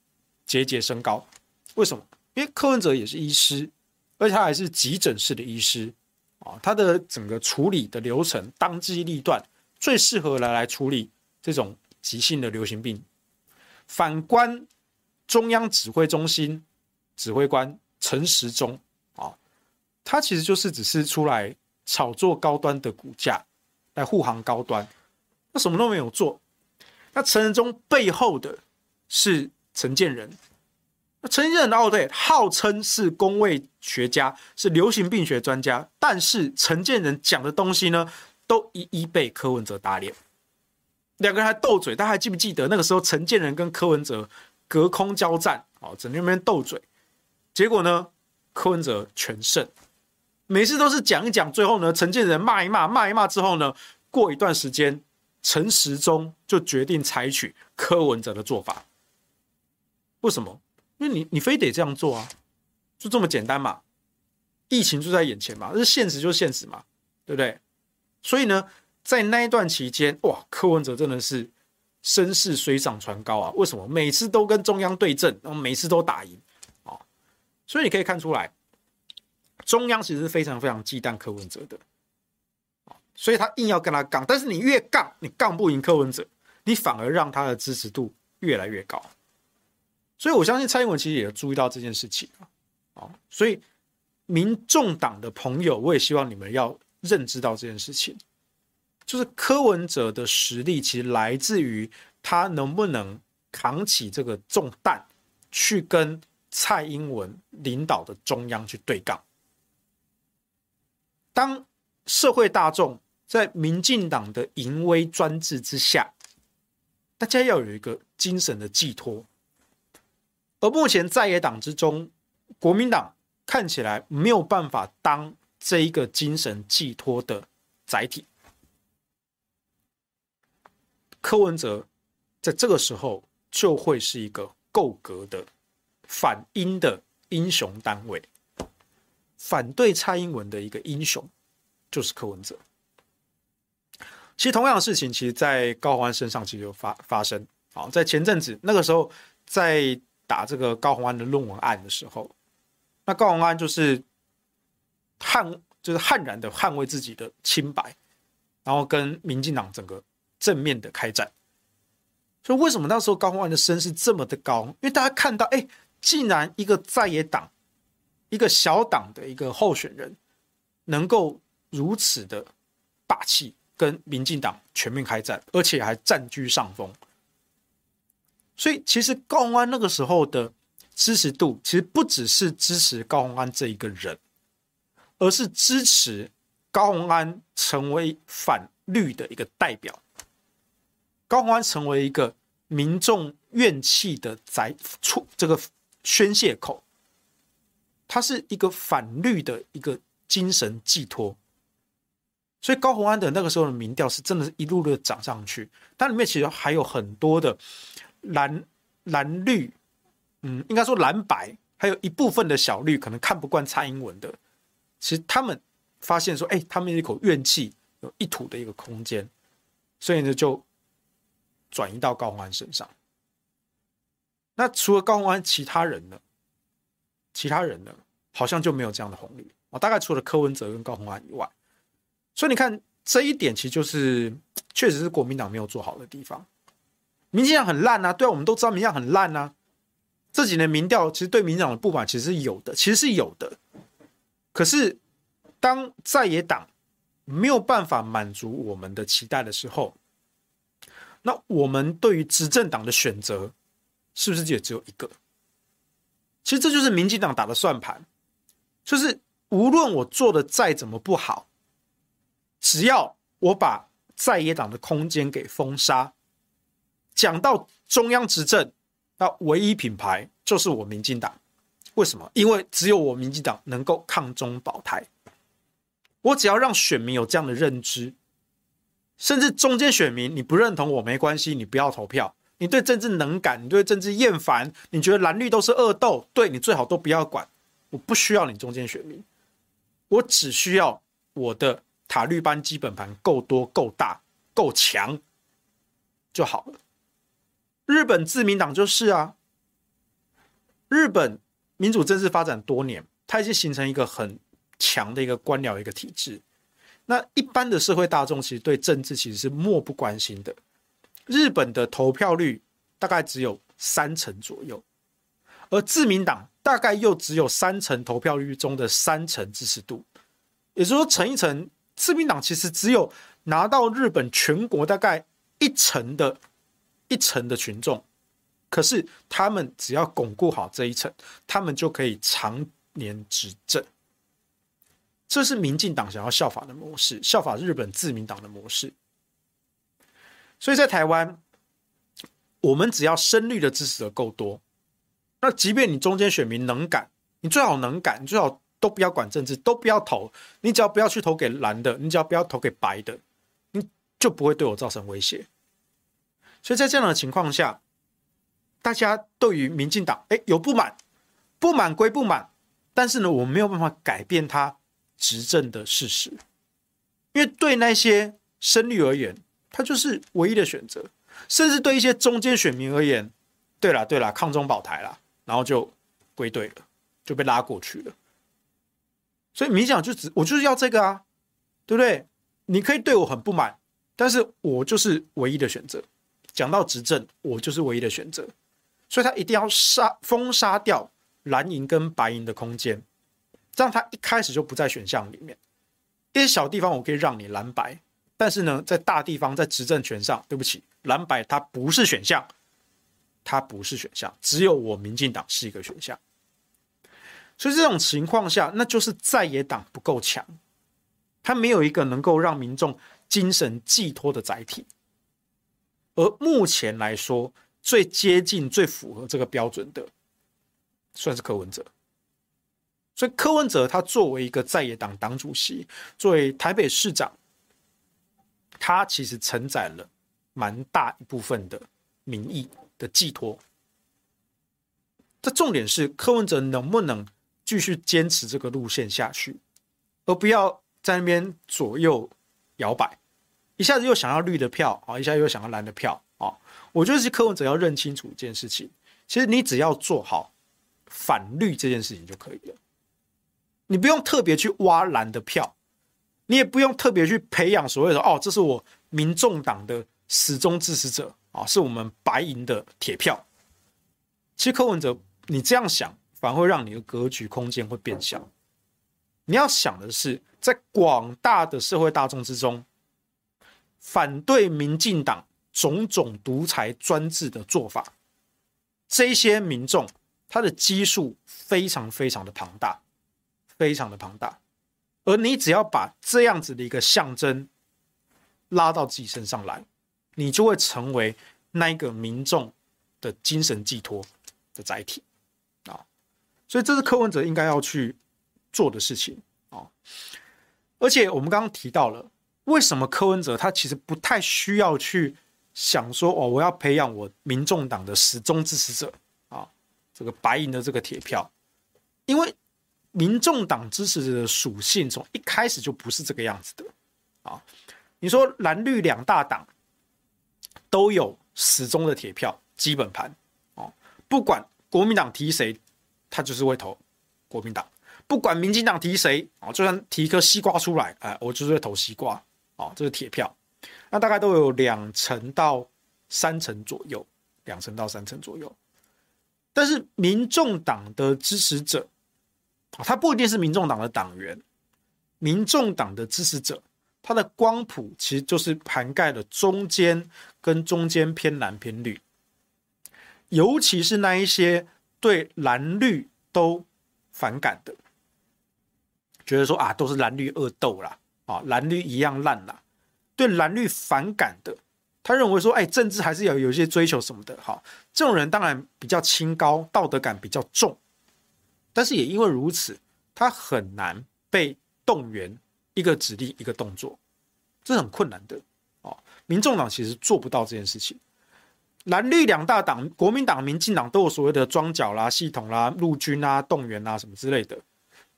节节升高。为什么？因为柯文哲也是医师，而且他还是急诊室的医师啊，他的整个处理的流程当机立断，最适合来来处理这种急性的流行病。反观中央指挥中心指挥官陈时中啊，他其实就是只是出来炒作高端的股价，来护航高端，他什么都没有做。那陈时中背后的是陈建仁，那陈建仁哦对，号称是公卫学家，是流行病学专家，但是陈建仁讲的东西呢，都一一被柯文哲打脸。两个人还斗嘴，大家还记不记得那个时候陈建仁跟柯文哲隔空交战，哦，整天那边斗嘴，结果呢，柯文哲全胜，每次都是讲一讲，最后呢，陈建仁骂一骂，骂一骂之后呢，过一段时间，陈时中就决定采取柯文哲的做法。为什么？因为你你非得这样做啊，就这么简单嘛，疫情就在眼前嘛，这现实就是现实嘛，对不对？所以呢。在那一段期间，哇，柯文哲真的是声势水涨船高啊！为什么？每次都跟中央对阵，然后每次都打赢啊！所以你可以看出来，中央其实是非常非常忌惮柯文哲的，所以他硬要跟他杠。但是你越杠，你杠不赢柯文哲，你反而让他的支持度越来越高。所以我相信蔡英文其实也注意到这件事情啊！所以民众党的朋友，我也希望你们要认知到这件事情。就是柯文哲的实力，其实来自于他能不能扛起这个重担，去跟蔡英文领导的中央去对杠。当社会大众在民进党的淫威专制之下，大家要有一个精神的寄托。而目前在野党之中，国民党看起来没有办法当这一个精神寄托的载体。柯文哲在这个时候就会是一个够格的反英的英雄单位，反对蔡英文的一个英雄就是柯文哲。其实同样的事情，其实在高虹安身上其实有发发生。好，在前阵子那个时候，在打这个高虹安的论文案的时候，那高虹安就是捍，就是悍然的捍卫自己的清白，然后跟民进党整个。正面的开战，所以为什么那时候高虹安的声势这么的高？因为大家看到，哎，竟然一个在野党、一个小党的一个候选人，能够如此的霸气，跟民进党全面开战，而且还占据上风。所以，其实高虹安那个时候的支持度，其实不只是支持高虹安这一个人，而是支持高虹安成为反绿的一个代表。高虹安成为一个民众怨气的载出这个宣泄口，他是一个反绿的一个精神寄托，所以高虹安的那个时候的民调是真的是一路的涨上去。但里面其实还有很多的蓝蓝绿，嗯，应该说蓝白，还有一部分的小绿可能看不惯蔡英文的，其实他们发现说，哎，他们有一口怨气有一吐的一个空间，所以呢就。转移到高虹安身上。那除了高虹安，其他人呢？其他人呢？好像就没有这样的红利啊。大概除了柯文哲跟高虹安以外，所以你看这一点，其实就是确实是国民党没有做好的地方。民进党很烂啊，对啊，我们都知道民进党很烂啊。这几年民调其实对民进党的不满其实是有的，其实是有的。可是当在野党没有办法满足我们的期待的时候，那我们对于执政党的选择，是不是也只有一个？其实这就是民进党打的算盘，就是无论我做的再怎么不好，只要我把在野党的空间给封杀，讲到中央执政，那唯一品牌就是我民进党。为什么？因为只有我民进党能够抗中保台。我只要让选民有这样的认知。甚至中间选民，你不认同我没关系，你不要投票。你对政治能感，你对政治厌烦，你觉得蓝绿都是恶斗，对，你最好都不要管。我不需要你中间选民，我只需要我的塔绿班基本盘够多、够大、够强就好了。日本自民党就是啊，日本民主政治发展多年，它已经形成一个很强的一个官僚一个体制。那一般的社会大众其实对政治其实是漠不关心的。日本的投票率大概只有三成左右，而自民党大概又只有三成投票率中的三成支持度，也就是说乘一乘，自民党其实只有拿到日本全国大概一成的。一层的群众，可是他们只要巩固好这一层，他们就可以常年执政。这是民进党想要效法的模式，效法日本自民党的模式。所以在台湾，我们只要深绿的支持者够多，那即便你中间选民能改，你最好能改，你最好都不要管政治，都不要投，你只要不要去投给蓝的，你只要不要投给白的，你就不会对我造成威胁。所以在这样的情况下，大家对于民进党哎有不满，不满归不满，但是呢，我没有办法改变他执政的事实，因为对那些深绿而言，他就是唯一的选择，甚至对一些中间选民而言，对了对了，抗中保台了，然后就归队了，就被拉过去了。所以民进党就只我就是要这个啊，对不对？你可以对我很不满，但是我就是唯一的选择。讲到执政，我就是唯一的选择，所以他一定要杀封杀掉蓝营跟白银的空间，这样他一开始就不在选项里面。一些小地方我可以让你蓝白，但是呢，在大地方在执政权上，对不起，蓝白它不是选项，它不是选项，只有我民进党是一个选项。所以这种情况下，那就是在野党不够强，他没有一个能够让民众精神寄托的载体。而目前来说，最接近、最符合这个标准的，算是柯文哲。所以柯文哲他作为一个在野党党主席，作为台北市长，他其实承载了蛮大一部分的民意的寄托。这重点是柯文哲能不能继续坚持这个路线下去，而不要在那边左右摇摆。一下子又想要绿的票啊，一下又想要蓝的票啊！我觉得是柯文哲要认清楚一件事情，其实你只要做好反绿这件事情就可以了。你不用特别去挖蓝的票，你也不用特别去培养所谓的哦，这是我民众党的始终支持者啊，是我们白银的铁票。其实柯文哲，你这样想反而会让你的格局空间会变小。你要想的是，在广大的社会大众之中。反对民进党种种独裁专制的做法，这些民众他的基数非常非常的庞大，非常的庞大。而你只要把这样子的一个象征拉到自己身上来，你就会成为那一个民众的精神寄托的载体！所以这是柯文哲应该要去做的事情啊！而且我们刚刚提到了。为什么柯文哲他其实不太需要去想说哦，我要培养我民众党的始终支持者啊，这个白银的这个铁票，因为民众党支持者的属性从一开始就不是这个样子的啊。你说蓝绿两大党都有始终的铁票基本盘哦，不管国民党提谁，他就是会投国民党；不管民进党提谁啊，就算提一颗西瓜出来，哎，我就是会投西瓜。哦，这是铁票，那大概都有两成到三成左右，两成到三成左右。但是民众党的支持者啊，他不一定是民众党的党员，民众党的支持者，他的光谱其实就是涵盖了中间跟中间偏蓝偏绿，尤其是那一些对蓝绿都反感的，觉得说啊，都是蓝绿恶斗啦。啊，蓝绿一样烂啦！对蓝绿反感的，他认为说，哎，政治还是要有一些追求什么的。哈，这种人当然比较清高，道德感比较重，但是也因为如此，他很难被动员一个指令一个动作，这很困难的。哦，民众党其实做不到这件事情。蓝绿两大党，国民党、民进党都有所谓的装脚啦、系统啦、陆军啊、动员啊什么之类的，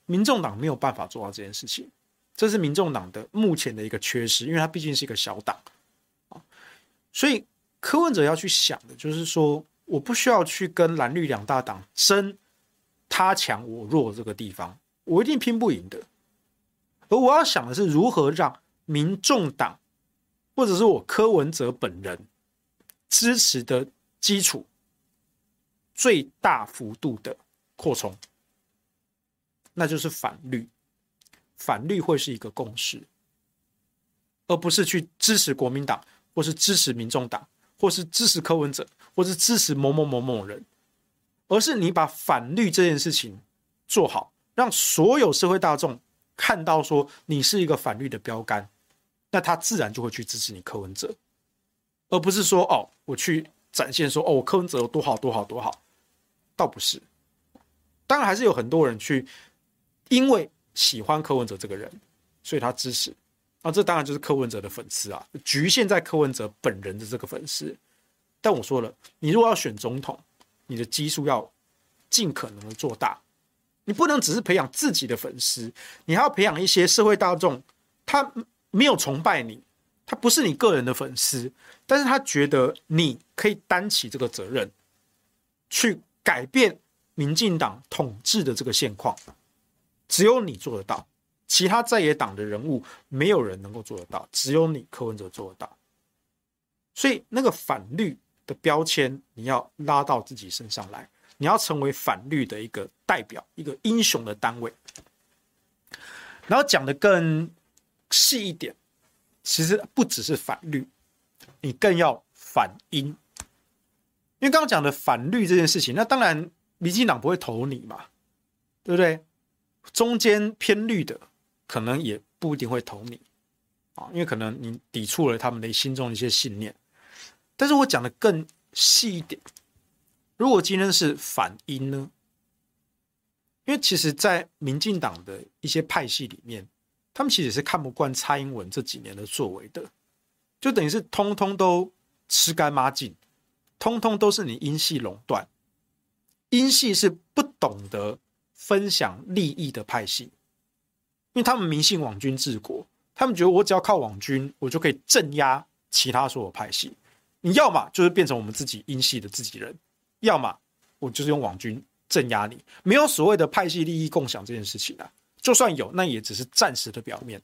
民众党没有办法做到这件事情，这是民众党的目前的一个缺失，因为它毕竟是一个小党。啊，所以柯文哲要去想的就是说，我不需要去跟蓝绿两大党争他强我弱这个地方，我一定拼不赢的，而我要想的是如何让民众党或者是我柯文哲本人。支持的基础最大幅度的扩充，那就是反绿，反绿会是一个共识，而不是去支持国民党，或是支持民众党，或是支持柯文哲，或是支持某某某某人，而是你把反绿这件事情做好，让所有社会大众看到说你是一个反绿的标杆，那他自然就会去支持你柯文哲。而不是说哦，我去展现说哦，柯文哲有多好多好多好，倒不是。当然还是有很多人去，因为喜欢柯文哲这个人，所以他支持。啊，这当然就是柯文哲的粉丝啊，局限在柯文哲本人的这个粉丝。但我说了，你如果要选总统，你的基数要尽可能的做大，你不能只是培养自己的粉丝，你还要培养一些社会大众，他没有崇拜你。他不是你个人的粉丝，但是他觉得你可以担起这个责任，去改变民进党统治的这个现况，只有你做得到，其他在野党的人物没有人能够做得到，只有你柯文哲做得到。所以那个反绿的标签你要拉到自己身上来，你要成为反绿的一个代表，一个英雄的单位。然后讲的更细一点。其实不只是反绿，你更要反英。因为刚刚讲的反绿这件事情，那当然民进党不会投你嘛，对不对？中间偏绿的可能也不一定会投你啊，因为可能你抵触了他们的心中的一些信念。但是我讲的更细一点，如果今天是反英呢？因为其实，在民进党的一些派系里面。他们其实是看不惯蔡英文这几年的作为的，就等于是通通都吃干抹净，通通都是你英系垄断。英系是不懂得分享利益的派系，因为他们迷信网军治国，他们觉得我只要靠网军，我就可以镇压其他所有派系。你要么就是变成我们自己英系的自己人，要么我就是用网军镇压你，没有所谓的派系利益共享这件事情啊。就算有，那也只是暂时的表面。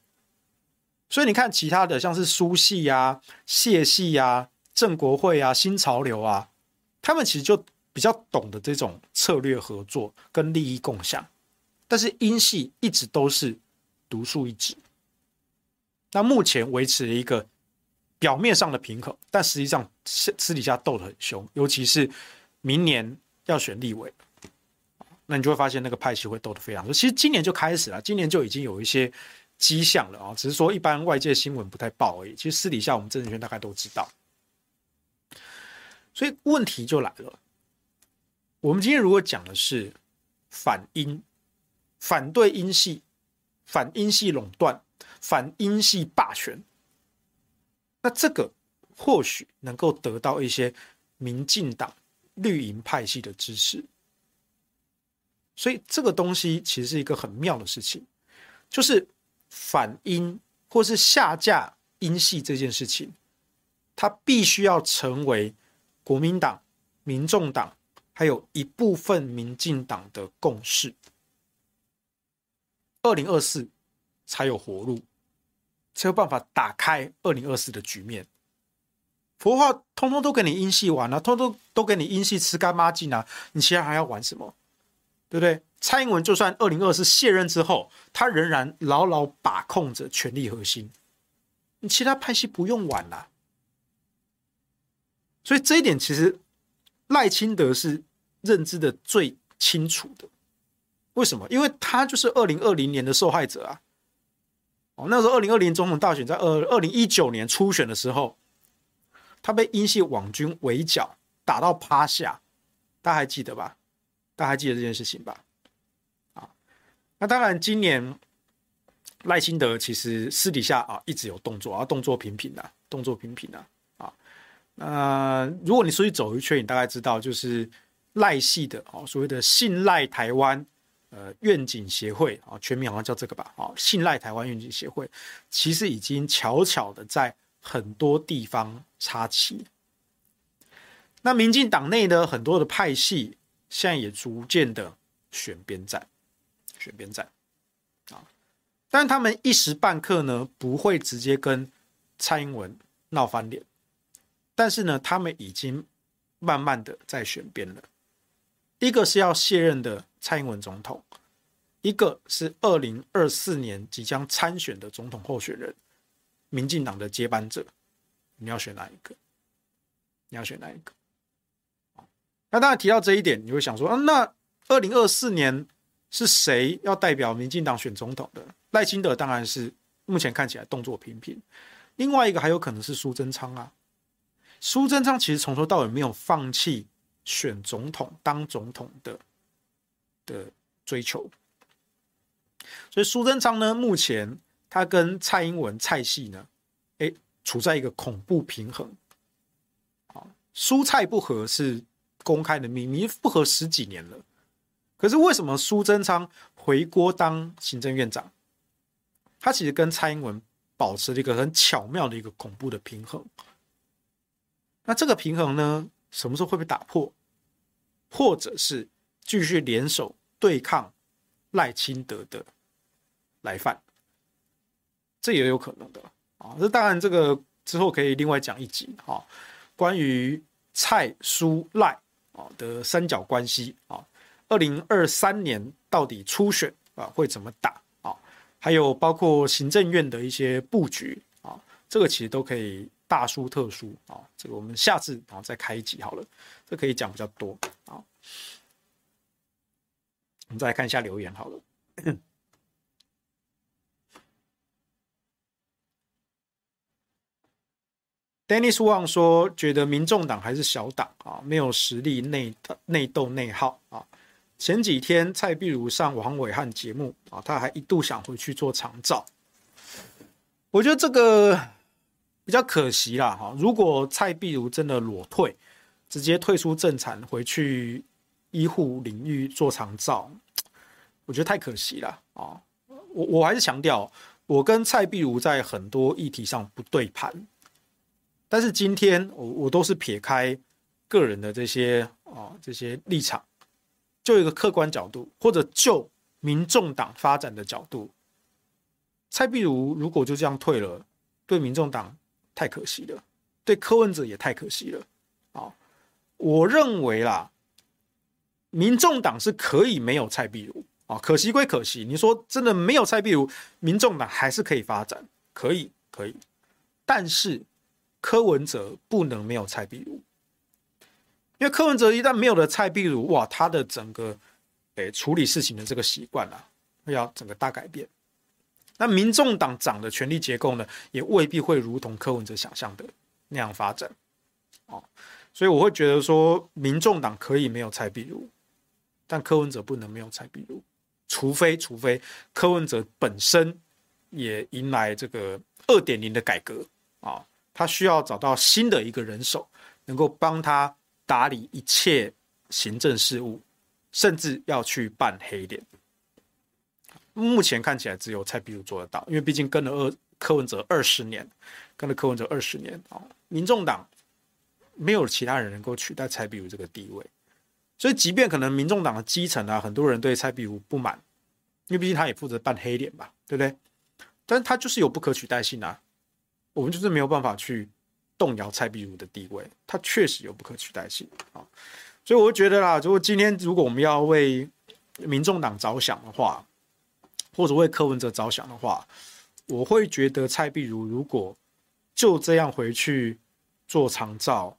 所以你看，其他的像是苏系啊、谢系啊、郑国会啊、新潮流啊，他们其实就比较懂得这种策略合作跟利益共享。但是英系一直都是独树一帜。那目前维持了一个表面上的平衡，但实际上私底下斗得很凶，尤其是明年要选立委。那你就会发现那个派系会斗得非常多。其实今年就开始了，今年就已经有一些迹象了啊，只是说一般外界新闻不太报而已。其实私底下我们政治圈大概都知道。所以问题就来了，我们今天如果讲的是反英、反对英系、反英系垄断、反英系霸权，那这个或许能够得到一些民进党绿营派系的支持。所以这个东西其实是一个很妙的事情，就是反英或是下架英系这件事情，它必须要成为国民党、民众党还有一部分民进党的共识，二零二四才有活路，才有办法打开二零二四的局面。佛话，通通都给你英系玩了，啊，通通都给你英系吃干抹净啊，你其他还要玩什么？对不对？蔡英文就算二零二四卸任之后，他仍然牢牢把控着权力核心，你其他派系不用玩了。所以这一点其实赖清德是认知的最清楚的。为什么？因为他就是二零二零年的受害者啊！哦，那时候二零二零总统大选在二二零一九年初选的时候，他被英系网军围剿，打到趴下，大家还记得吧？大家还记得这件事情吧？啊，那当然，今年赖清德其实私底下啊一直有动作啊，动作频频的，动作频频的啊。呃，如果你出去走一圈，你大概知道，就是赖系的哦，所谓的信赖台湾呃愿景协会啊，全名好像叫这个吧，啊，信赖台湾愿景协会，其实已经悄悄的在很多地方插旗。那民进党内的很多的派系，现在也逐渐的选边站，选边站啊，但他们一时半刻呢，不会直接跟蔡英文闹翻脸。但是呢，他们已经慢慢的在选边了。一个是要卸任的蔡英文总统，一个是二零二四年即将参选的总统候选人，民进党的接班者，你要选哪一个？你要选哪一个？那当然提到这一点，你会想说，啊，那二零二四年是谁要代表民进党选总统的？赖清德当然是目前看起来动作频频，另外一个还有可能是苏贞昌啊。苏贞昌其实从头到尾没有放弃选总统、当总统的的追求，所以苏贞昌呢，目前他跟蔡英文蔡系呢，哎，处在一个恐怖平衡。啊，苏蔡不合是公开的秘密，不合十几年了。可是为什么苏贞昌回锅当行政院长？他其实跟蔡英文保持了一个很巧妙的一个恐怖的平衡。那这个平衡呢，什么时候会被打破？或者是继续联手对抗赖清德的来犯？这也有可能的啊。这当然，这个之后可以另外讲一集哈，关于蔡苏赖啊的三角关系啊，二零二三年到底初选啊会怎么打啊？还有包括行政院的一些布局啊，这个其实都可以。大书特书啊，这个我们下次啊再开一集好了，这可以讲比较多啊。我们再来看一下留言好了。Dennis Wang 说，觉得民众党还是小党啊，没有实力内内斗内耗啊。前几天蔡壁如上王伟汉节目啊，他还一度想回去做长照。我觉得这个。比较可惜啦，哈！如果蔡壁如真的裸退，直接退出政坛，回去医护领域做长照，我觉得太可惜了啊！我我还是强调，我跟蔡壁如在很多议题上不对盘，但是今天我我都是撇开个人的这些啊这些立场，就一个客观角度，或者就民众党发展的角度，蔡壁如如果就这样退了，对民众党。太可惜了，对柯文哲也太可惜了。啊，我认为啦，民众党是可以没有蔡壁如啊，可惜归可惜，你说真的没有蔡壁如，民众党还是可以发展，可以可以。但是柯文哲不能没有蔡壁如，因为柯文哲一旦没有了蔡壁如，哇，他的整个诶处理事情的这个习惯啊，会要整个大改变。那民众党长的权力结构呢，也未必会如同柯文哲想象的那样发展，哦，所以我会觉得说，民众党可以没有蔡壁如，但柯文哲不能没有蔡壁如，除非除非柯文哲本身也迎来这个二点零的改革啊，他需要找到新的一个人手，能够帮他打理一切行政事务，甚至要去扮黑脸。目前看起来只有蔡壁如做得到，因为毕竟跟了二柯文哲二十年，跟了柯文哲二十年啊，民众党没有其他人能够取代蔡壁如这个地位，所以即便可能民众党的基层啊，很多人对蔡壁如不满，因为毕竟他也负责扮黑脸吧，对不对？但是他就是有不可取代性啊，我们就是没有办法去动摇蔡壁如的地位，他确实有不可取代性啊，所以我觉得啦，如果今天如果我们要为民众党着想的话，或者为柯文哲着想的话，我会觉得蔡壁如如果就这样回去做长照，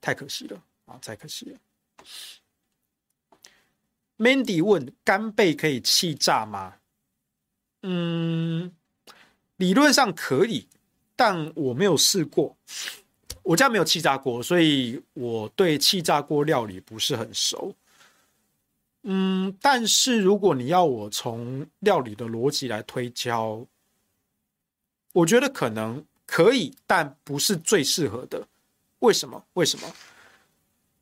太可惜了啊！太可惜了。Mandy 问：干贝可以气炸吗？嗯，理论上可以，但我没有试过。我家没有气炸锅，所以我对气炸锅料理不是很熟。嗯，但是如果你要我从料理的逻辑来推敲，我觉得可能可以，但不是最适合的，为什么？为什么？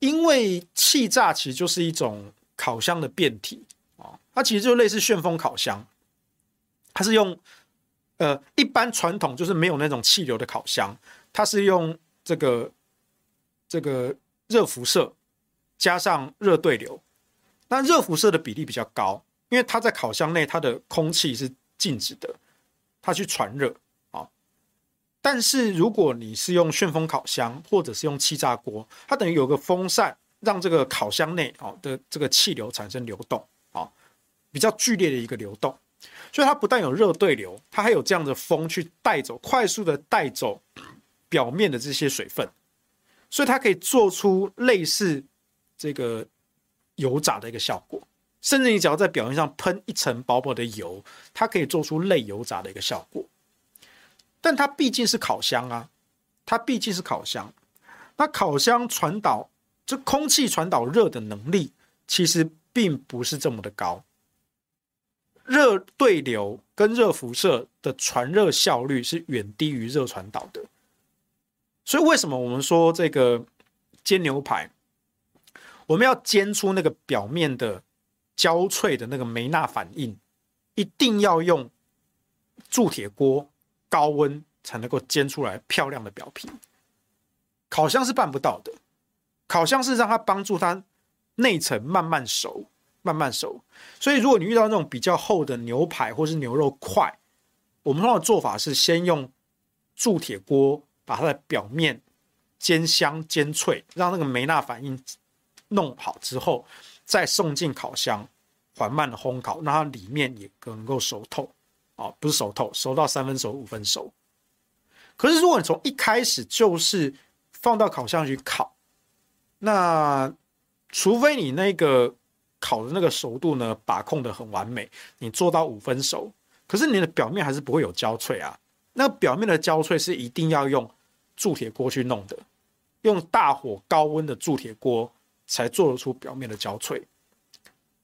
因为气炸其实就是一种烤箱的变体啊，它其实就类似旋风烤箱，它是用呃一般传统就是没有那种气流的烤箱，它是用这个这个热辐射加上热对流，那热辐射的比例比较高，因为它在烤箱内它的空气是静止的，它去传热啊。但是如果你是用旋风烤箱，或者是用气炸锅，它等于有个风扇，让这个烤箱内哦的这个气流产生流动啊，比较剧烈的一个流动，所以它不但有热对流，它还有这样的风去带走，快速的带走 [clears throat] 表面的这些水分，所以它可以做出类似这个油炸的一个效果，甚至你只要在表面上喷一层薄薄的油，它可以做出类油炸的一个效果。但它毕竟是烤箱啊，它毕竟是烤箱。那烤箱传导这空气传导热的能力，其实并不是这么的高。热对流跟热辐射的传热效率是远低于热传导的。所以为什么我们说这个煎牛排，我们要煎出那个表面的焦脆的那个梅纳反应，一定要用铸铁锅。高温才能够煎出来漂亮的表皮，烤箱是办不到的。烤箱是让它帮助它内层慢慢熟，慢慢熟。所以，如果你遇到那种比较厚的牛排或是牛肉块，我们通常做法是先用铸铁锅把它的表面煎香煎脆，让那个梅纳反应弄好之后，再送进烤箱缓慢的烘烤，让它里面也能够熟透。哦，不是熟透，熟到三分熟、五分熟。可是如果你从一开始就是放到烤箱去烤，那除非你那个烤的那个熟度呢，把控得很完美，你做到五分熟，可是你的表面还是不会有焦脆啊。那表面的焦脆是一定要用铸铁锅去弄的，用大火高温的铸铁锅才做得出表面的焦脆。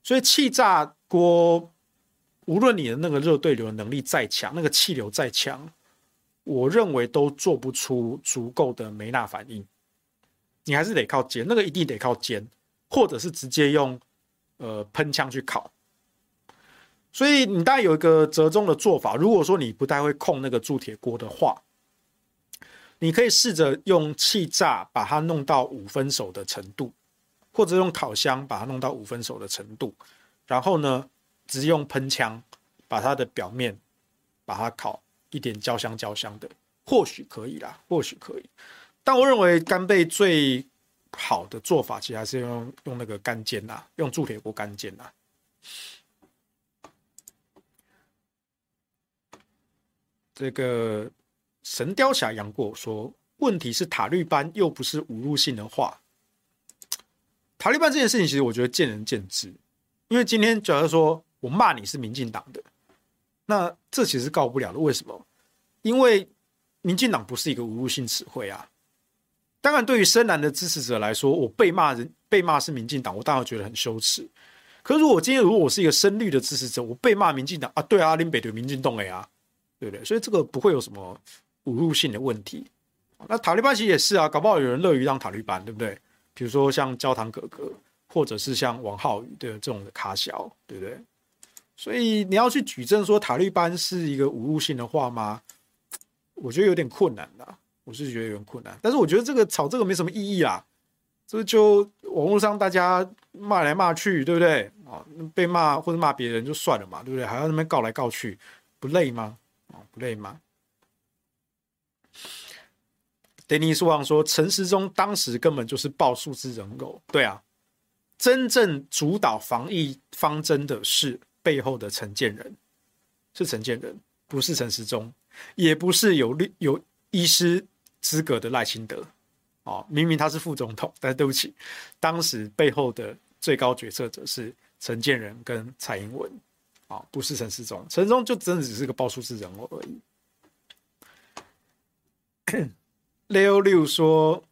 所以气炸锅。无论你的那个热对流的能力再强，那个气流再强，我认为都做不出足够的梅纳反应。你还是得靠煎，那个一定得靠煎，或者是直接用呃喷枪去烤。所以你大概有一个折中的做法。如果说你不太会控那个铸铁锅的话，你可以试着用气炸把它弄到五分熟的程度，或者用烤箱把它弄到五分熟的程度，然后呢，直接用喷枪把它的表面把它烤一点焦香焦香的，或许可以啦，或许可以。但我认为干贝最好的做法，其实还是用用那个干煎呐，用铸铁锅干煎呐。这个神雕侠杨过说，问题是塔绿班又不是侮辱性的话。塔绿班这件事情，其实我觉得见仁见智，因为今天假如说。我骂你是民进党的，那这其实告不了的。为什么？因为民进党不是一个侮辱性词汇啊。当然，对于深蓝的支持者来说，我被骂人被骂是民进党，我当然觉得很羞耻。可是，如果今天如果我是一个深绿的支持者，我被骂民进党啊，对啊，林北对民进党哎啊，对不对？所以这个不会有什么侮辱性的问题。那塔利班其实也是啊，搞不好有人乐于当塔利班，对不对？比如说像焦糖哥哥，或者是像王浩宇的这种的卡小，对不对？所以你要去举证说塔利班是一个侮辱性的话吗？我觉得有点困难的，我是觉得有点困难。但是我觉得这个吵这个没什么意义啊，这就网络上大家骂来骂去，对不对？啊，被骂或者骂别人就算了嘛，对不对？还要那边告来告去，不累吗？啊，不累吗？丹尼斯旺说，陈时中当时根本就是报数字人偶，对啊，真正主导防疫方针的是。背后的陈建仁是陈建仁，不是陈时中，也不是有律有医师资格的赖清德。哦，明明他是副总统，但是对不起，当时背后的最高决策者是陈建仁跟蔡英文。哦，不是陈世忠，陈时中就真的只是个报数字人物而已。[coughs] Leo 六说，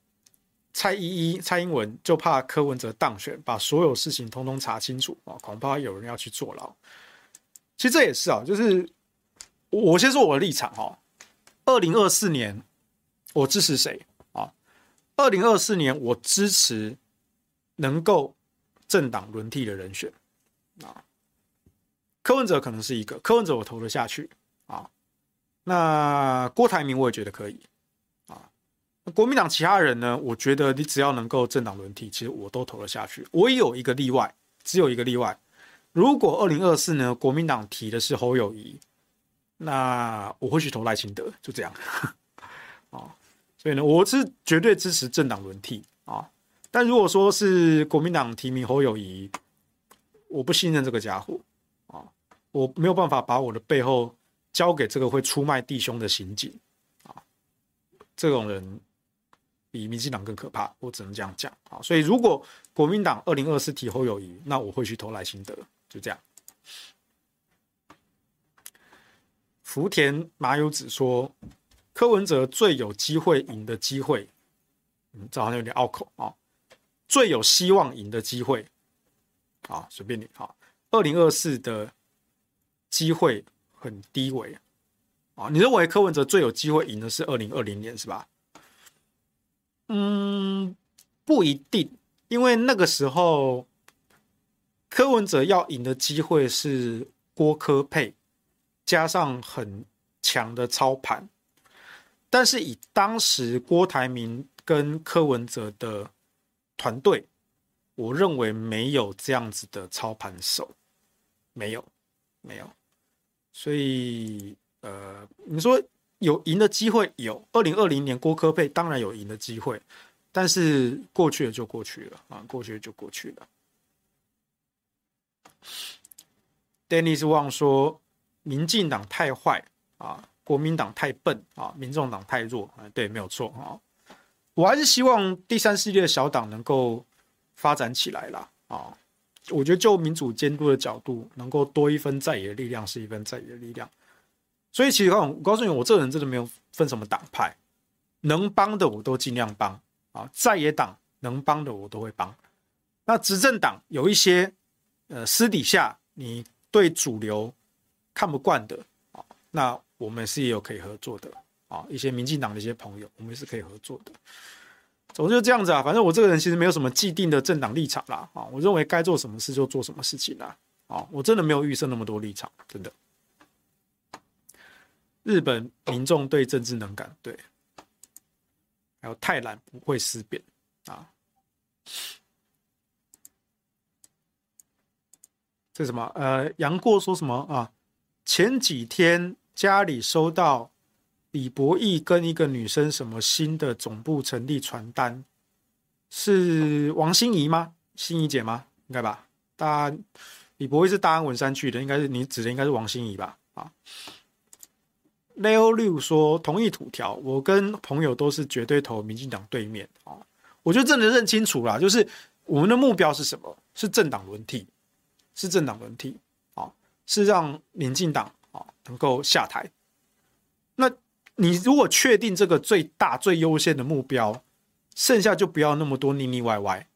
蔡依依、蔡英文就怕柯文哲当选，把所有事情通通查清楚啊，恐怕有人要去坐牢。其实这也是啊，就是我先说我的立场哈。二零二四年我支持谁啊？二零二四年我支持能够政党轮替的人选啊，柯文哲可能是一个，柯文哲我投得下去啊。那郭台铭我也觉得可以啊。国民党其他人呢？我觉得你只要能够政党轮替，其实我都投得下去。我也有一个例外，只有一个例外。如果二零二四呢，国民党提的是侯友谊，那我会去投赖清德，就这样。[laughs] 啊，所以呢，我是绝对支持政党轮替啊。但如果说是国民党提名侯友宜，我不信任这个家伙啊，我没有办法把我的背后交给这个会出卖弟兄的刑警啊，这种人比民进党更可怕，我只能这样讲啊。所以如果国民党二零二四提侯友宜，那我会去投赖清德。就这样，福田麻油子说，柯文哲最有机会赢的机会，嗯，这好像有点拗口啊。最有希望赢的机会，啊，随便你啊。二零二四的机会很低微啊。你认为柯文哲最有机会赢的是二零二零年是吧？嗯，不一定，因为那个时候。柯文哲要赢的机会是郭柯配，加上很强的操盘，但是以当时郭台铭跟柯文哲的团队，我认为没有这样子的操盘手，没有，没有，所以呃，你说有赢的机会有，二零二零年郭柯配当然有赢的机会，但是过去了就过去了啊，过去了就过去了。Dennis Wang 说：“民进党太坏啊，国民党太笨啊，民众党太弱啊。”对，没有错啊。我还是希望第三势力的小党能够发展起来啦。啊。我觉得就民主监督的角度，能够多一分在野的力量是一分在野的力量。所以，其实我告诉你，我这个人真的没有分什么党派，能帮的我都尽量帮啊。在野党能帮的我都会帮。那执政党有一些。呃，私底下你对主流看不惯的啊，那我们是有可以合作的啊，一些民进党的一些朋友，我们是可以合作的。总之就这样子啊，反正我这个人其实没有什么既定的政党立场啦啊，我认为该做什么事就做什么事情啦啊，我真的没有预设那么多立场，真的。日本民众对政治能感，对，还有太懒不会思辨啊。这什么？呃，杨过说什么啊？前几天家里收到李博毅跟一个女生什么新的总部成立传单，是王心怡吗？心怡姐吗？应该吧。大李博毅是大安文山区的，应该是你指的应该是王心怡吧？啊。Leo Liu 说同意土条，我跟朋友都是绝对投民进党对面啊。我觉得真的认清楚了，就是我们的目标是什么？是政党轮替。是政党轮替，啊，是让民进党能够下台。那你如果确定这个最大最优先的目标，剩下就不要那么多腻腻歪歪，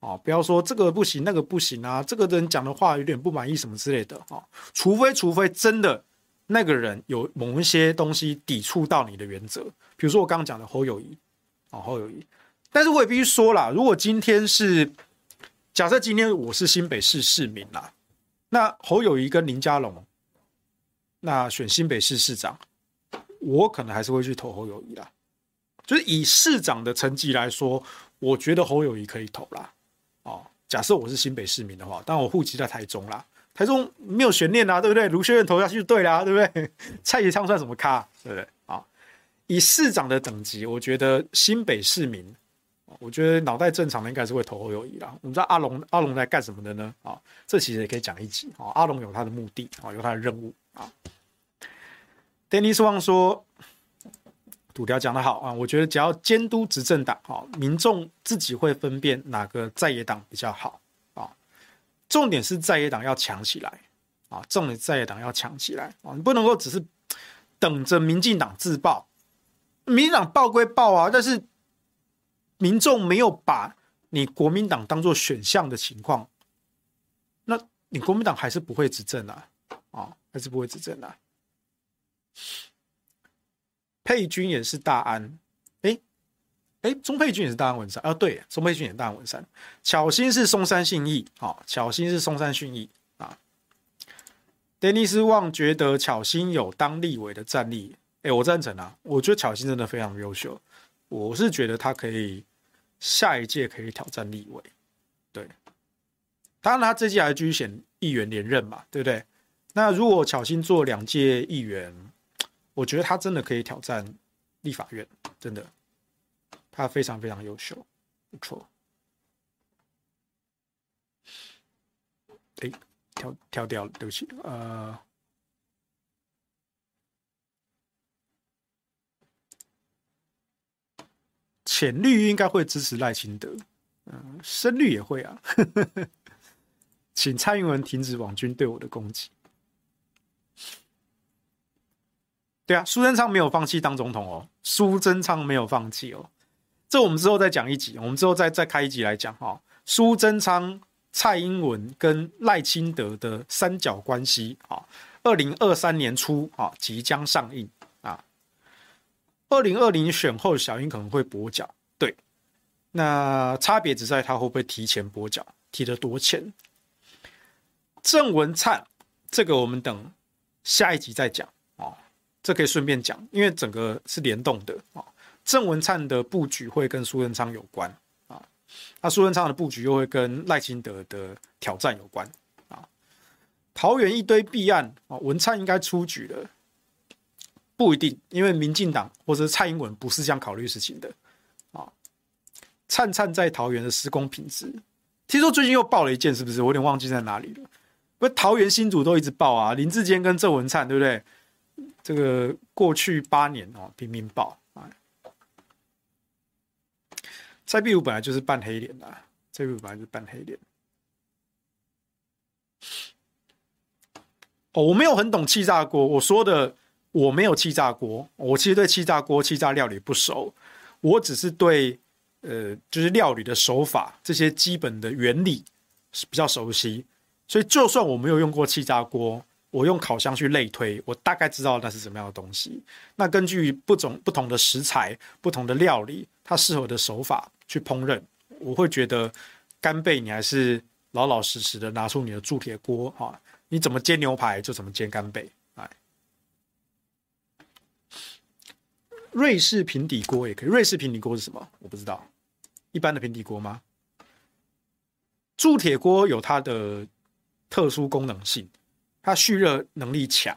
啊，不要说这个不行那个不行啊，这个人讲的话有点不满意什么之类的，啊，除非除非真的那个人有某一些东西抵触到你的原则，比如说我刚刚讲的侯友谊，啊，侯友谊，但是我也必须说啦，如果今天是。假设今天我是新北市市民啦，那侯友谊跟林佳龙，那选新北市市长，我可能还是会去投侯友宜啦。就是以市长的成绩来说，我觉得侯友宜可以投啦。哦，假设我是新北市民的话，但我户籍在台中啦，台中没有悬念啦，对不对？卢秀燕投下去就对啦，对不对？[laughs] 蔡宜昌算什么咖，对不对？啊，以市长的等级，我觉得新北市民。我觉得脑袋正常的应该是会投侯友宜啦。我们知道阿龙阿龙在干什么的呢？啊，这其实也可以讲一集啊。阿龙有他的目的啊，有他的任务啊。Dennis Wang 说，土条讲得好啊。我觉得只要监督执政党，哈，民众自己会分辨哪个在野党比较好啊。重点是在野党要强起来啊，重点在野党要强起来啊，你不能够只是等着民进党自爆，民进党爆归爆啊，但是。民众没有把你国民党当做选项的情况，那你国民党还是不会执政啊，啊，还是不会执政的。佩君也是大安，哎，哎，钟佩君也是大安文山啊，对，钟佩君也是大安文山。巧心是松山信义，好，巧心是松山信义啊。丹尼斯旺觉得巧心有当立委的战力，哎，我赞成啊，我觉得巧心真的非常优秀，我是觉得他可以下一届可以挑战立委，对。当然他这届还继续选议员连任嘛，对不对？那如果巧心做两届议员，[tsk] 我觉得他真的可以挑战立法院，真的。他非常非常优秀，不错。哎，跳跳掉了，对不起。呃，浅绿应该会支持赖清德，嗯、深绿也会啊。呵 [laughs] 呵请蔡英文停止网军对我的攻击。对啊，苏贞昌没有放弃当总统哦，苏贞昌没有放弃哦。这我们之后再讲一集，我们之后再再开一集来讲哈。苏贞昌、蔡英文跟赖清德的三角关系啊，二零二三年初啊即将上映啊。二零二零选后，小英可能会跛脚，对，那差别只在他会不会提前跛脚，提得多前。郑文灿这个我们等下一集再讲，这可以顺便讲，因为整个是联动的啊。郑文灿的布局会跟苏贞昌有关啊，那苏贞昌的布局又会跟赖清德的挑战有关啊。桃园一堆弊案啊，文灿应该出局了，不一定，因为民进党或者蔡英文不是这样考虑事情的啊。灿灿在桃园的施工品质，听说最近又爆了一件，是不是？我有点忘记在哪里了。不，桃园新竹都一直爆啊，林志坚跟郑文灿，对不对？这个过去八年哦，频频爆。蔡壁如本来就是扮黑脸的，蔡壁如本来就是扮黑脸。哦，我没有很懂气炸锅，我说的我没有气炸锅，我其实对气炸锅、气炸料理不熟，我只是对呃，就是料理的手法这些基本的原理是比较熟悉，所以就算我没有用过气炸锅，我用烤箱去类推，我大概知道那是什么样的东西。那根据不同不同的食材、不同的料理，它适合的手法。去烹饪，我会觉得干贝你还是老老实实的拿出你的铸铁锅哈，你怎么煎牛排就怎么煎干贝。哎，瑞士平底锅也可以。瑞士平底锅是什么？我不知道。一般的平底锅吗？铸铁锅有它的特殊功能性，它蓄热能力强，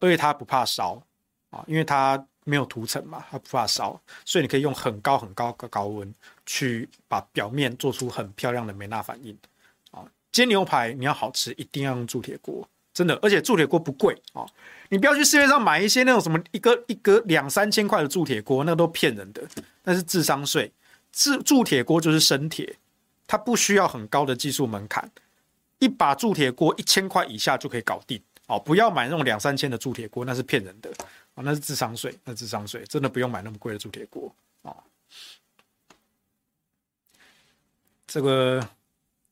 而且它不怕烧啊，因为它。没有涂层嘛，它不怕烧，所以你可以用很高很高的高温去把表面做出很漂亮的美纳反应啊。煎牛排你要好吃，一定要用铸铁锅，真的，而且铸铁锅不贵啊。你不要去市面上买一些那种什么一个一个两三千块的铸铁锅，那都骗人的，那是智商税。铸铸铁锅就是生铁，它不需要很高的技术门槛，一把铸铁锅一千块以下就可以搞定哦。不要买那种两三千的铸铁锅，那是骗人的。啊、哦，那是智商税，那智商税，真的不用买那么贵的铸铁锅啊。这个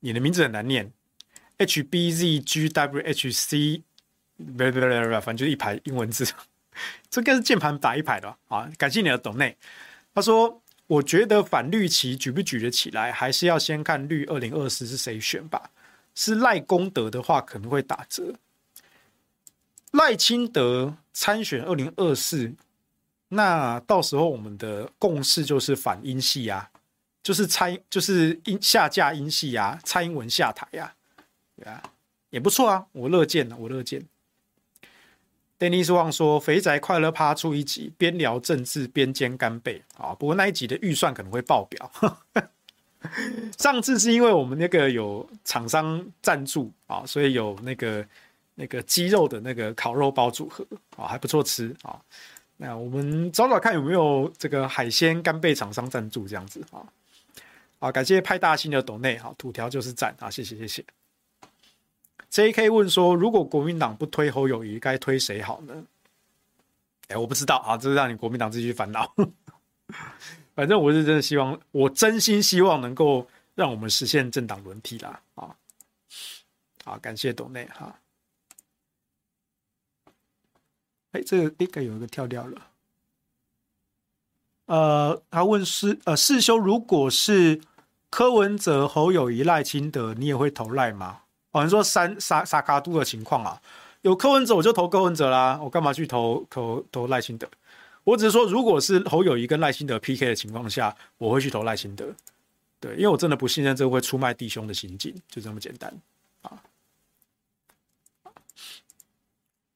你的名字很难念，H B Z G W H C，不不不不，反正就是一排英文字，这个是键盘打一排的啊。感谢你的懂内，他说：“我觉得反绿旗举不举得起来，还是要先看绿二零二四是谁选吧。是赖功德的话，可能会打折。”赖清德参选二零二四，那到时候我们的共识就是反英系啊，就是蔡就是英下架英系啊，蔡英文下台呀，对啊，也不错啊，我乐见啊，我乐见。Dennis 旺说：“肥宅快乐趴出一集，边聊政治边煎干贝啊，不过那一集的预算可能会爆表。[laughs] 上次是因为我们那个有厂商赞助啊，所以有那个。”那个鸡肉的那个烤肉包组合啊，还不错吃啊。那我们找找看有没有这个海鲜干贝厂商赞助这样子啊。好，感谢派大星的董内，好，土条就是赞啊，谢谢谢谢。J.K. 问说，如果国民党不推侯友谊，该推谁好呢？哎，我不知道啊，这是让你国民党自己去烦恼。反正我是真的希望，我真心希望能够让我们实现政党轮替啦啊。好，感谢董内哈。哎，这个应该有一个跳掉了。呃，他问师呃世修，如果是柯文哲、侯友宜、赖清德，你也会投赖吗？哦，像说三沙沙卡度的情况啊，有柯文哲我就投柯文哲啦，我干嘛去投投投赖清德？我只是说，如果是侯友宜跟赖清德 PK 的情况下，我会去投赖清德。对，因为我真的不信任这个会出卖弟兄的行径，就这么简单啊！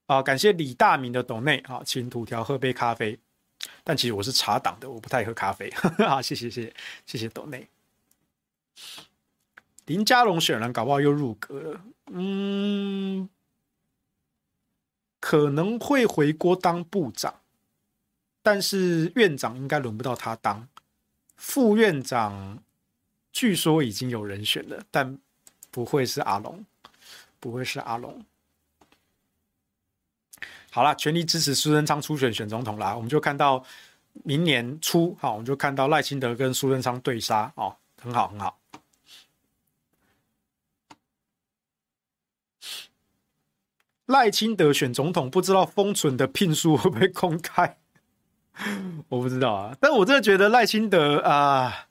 啊，感谢李大明的斗内啊，请土条喝杯咖啡。但其实我是茶党的，我不太喝咖啡。[laughs] 好，谢谢谢谢谢谢斗内。林佳龙显然搞不好又入阁，嗯，可能会回锅当部长，但是院长应该轮不到他当，副院长。据说已经有人选了，但不会是阿龙，不会是阿龙。好了，全力支持苏贞昌出选选总统啦！我们就看到明年初，好，我们就看到赖清德跟苏贞昌对杀哦，很好很好。赖清德选总统，不知道封存的聘书会不会公开？[laughs] 我不知道啊，但我真的觉得赖清德啊。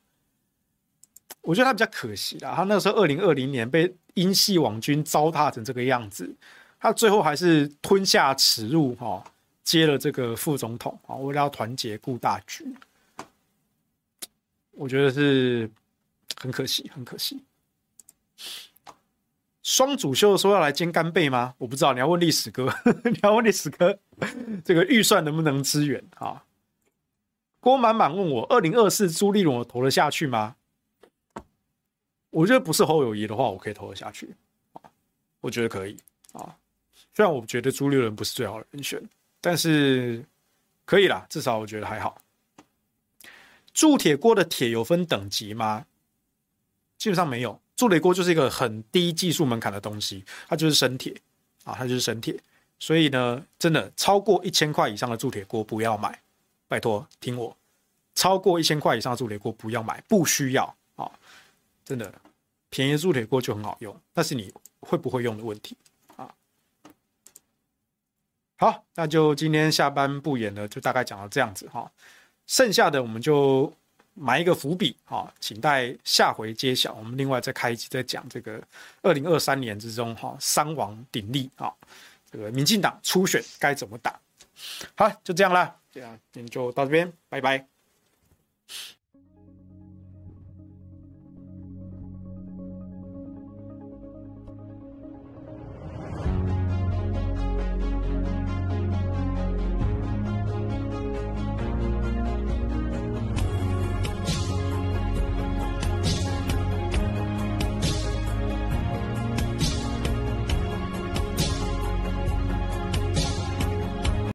我觉得他比较可惜啦，他那时候二零二零年被英系网军糟蹋成这个样子，他最后还是吞下耻辱哈，接了这个副总统啊，为了要团结顾大局，我觉得是很可惜，很可惜。双主修说要来煎干贝吗？我不知道，你要问历史哥，[laughs] 你要问历史哥，这个预算能不能支援啊？郭满满问我，二零二四朱立伦我投得下去吗？我觉得不是侯友谊的话，我可以投得下去，我觉得可以啊。虽然我觉得朱立伦不是最好的人选，但是可以啦，至少我觉得还好。铸铁锅的铁有分等级吗？基本上没有，铸铁锅就是一个很低技术门槛的东西，它就是生铁啊，它就是生铁。所以呢，真的超过一千块以上的铸铁锅不要买，拜托听我，超过一千块以上的铸铁锅不要买，不需要啊，真的。便宜的铸铁锅就很好用，但是你会不会用的问题啊。好，那就今天下班不演了，就大概讲到这样子哈。剩下的我们就埋一个伏笔哈，请待下回揭晓。我们另外再开一集再讲这个二零二三年之中哈，三王鼎立啊，这个民进党初选该怎么打？好，就这样啦，这样今天就到这边，拜拜。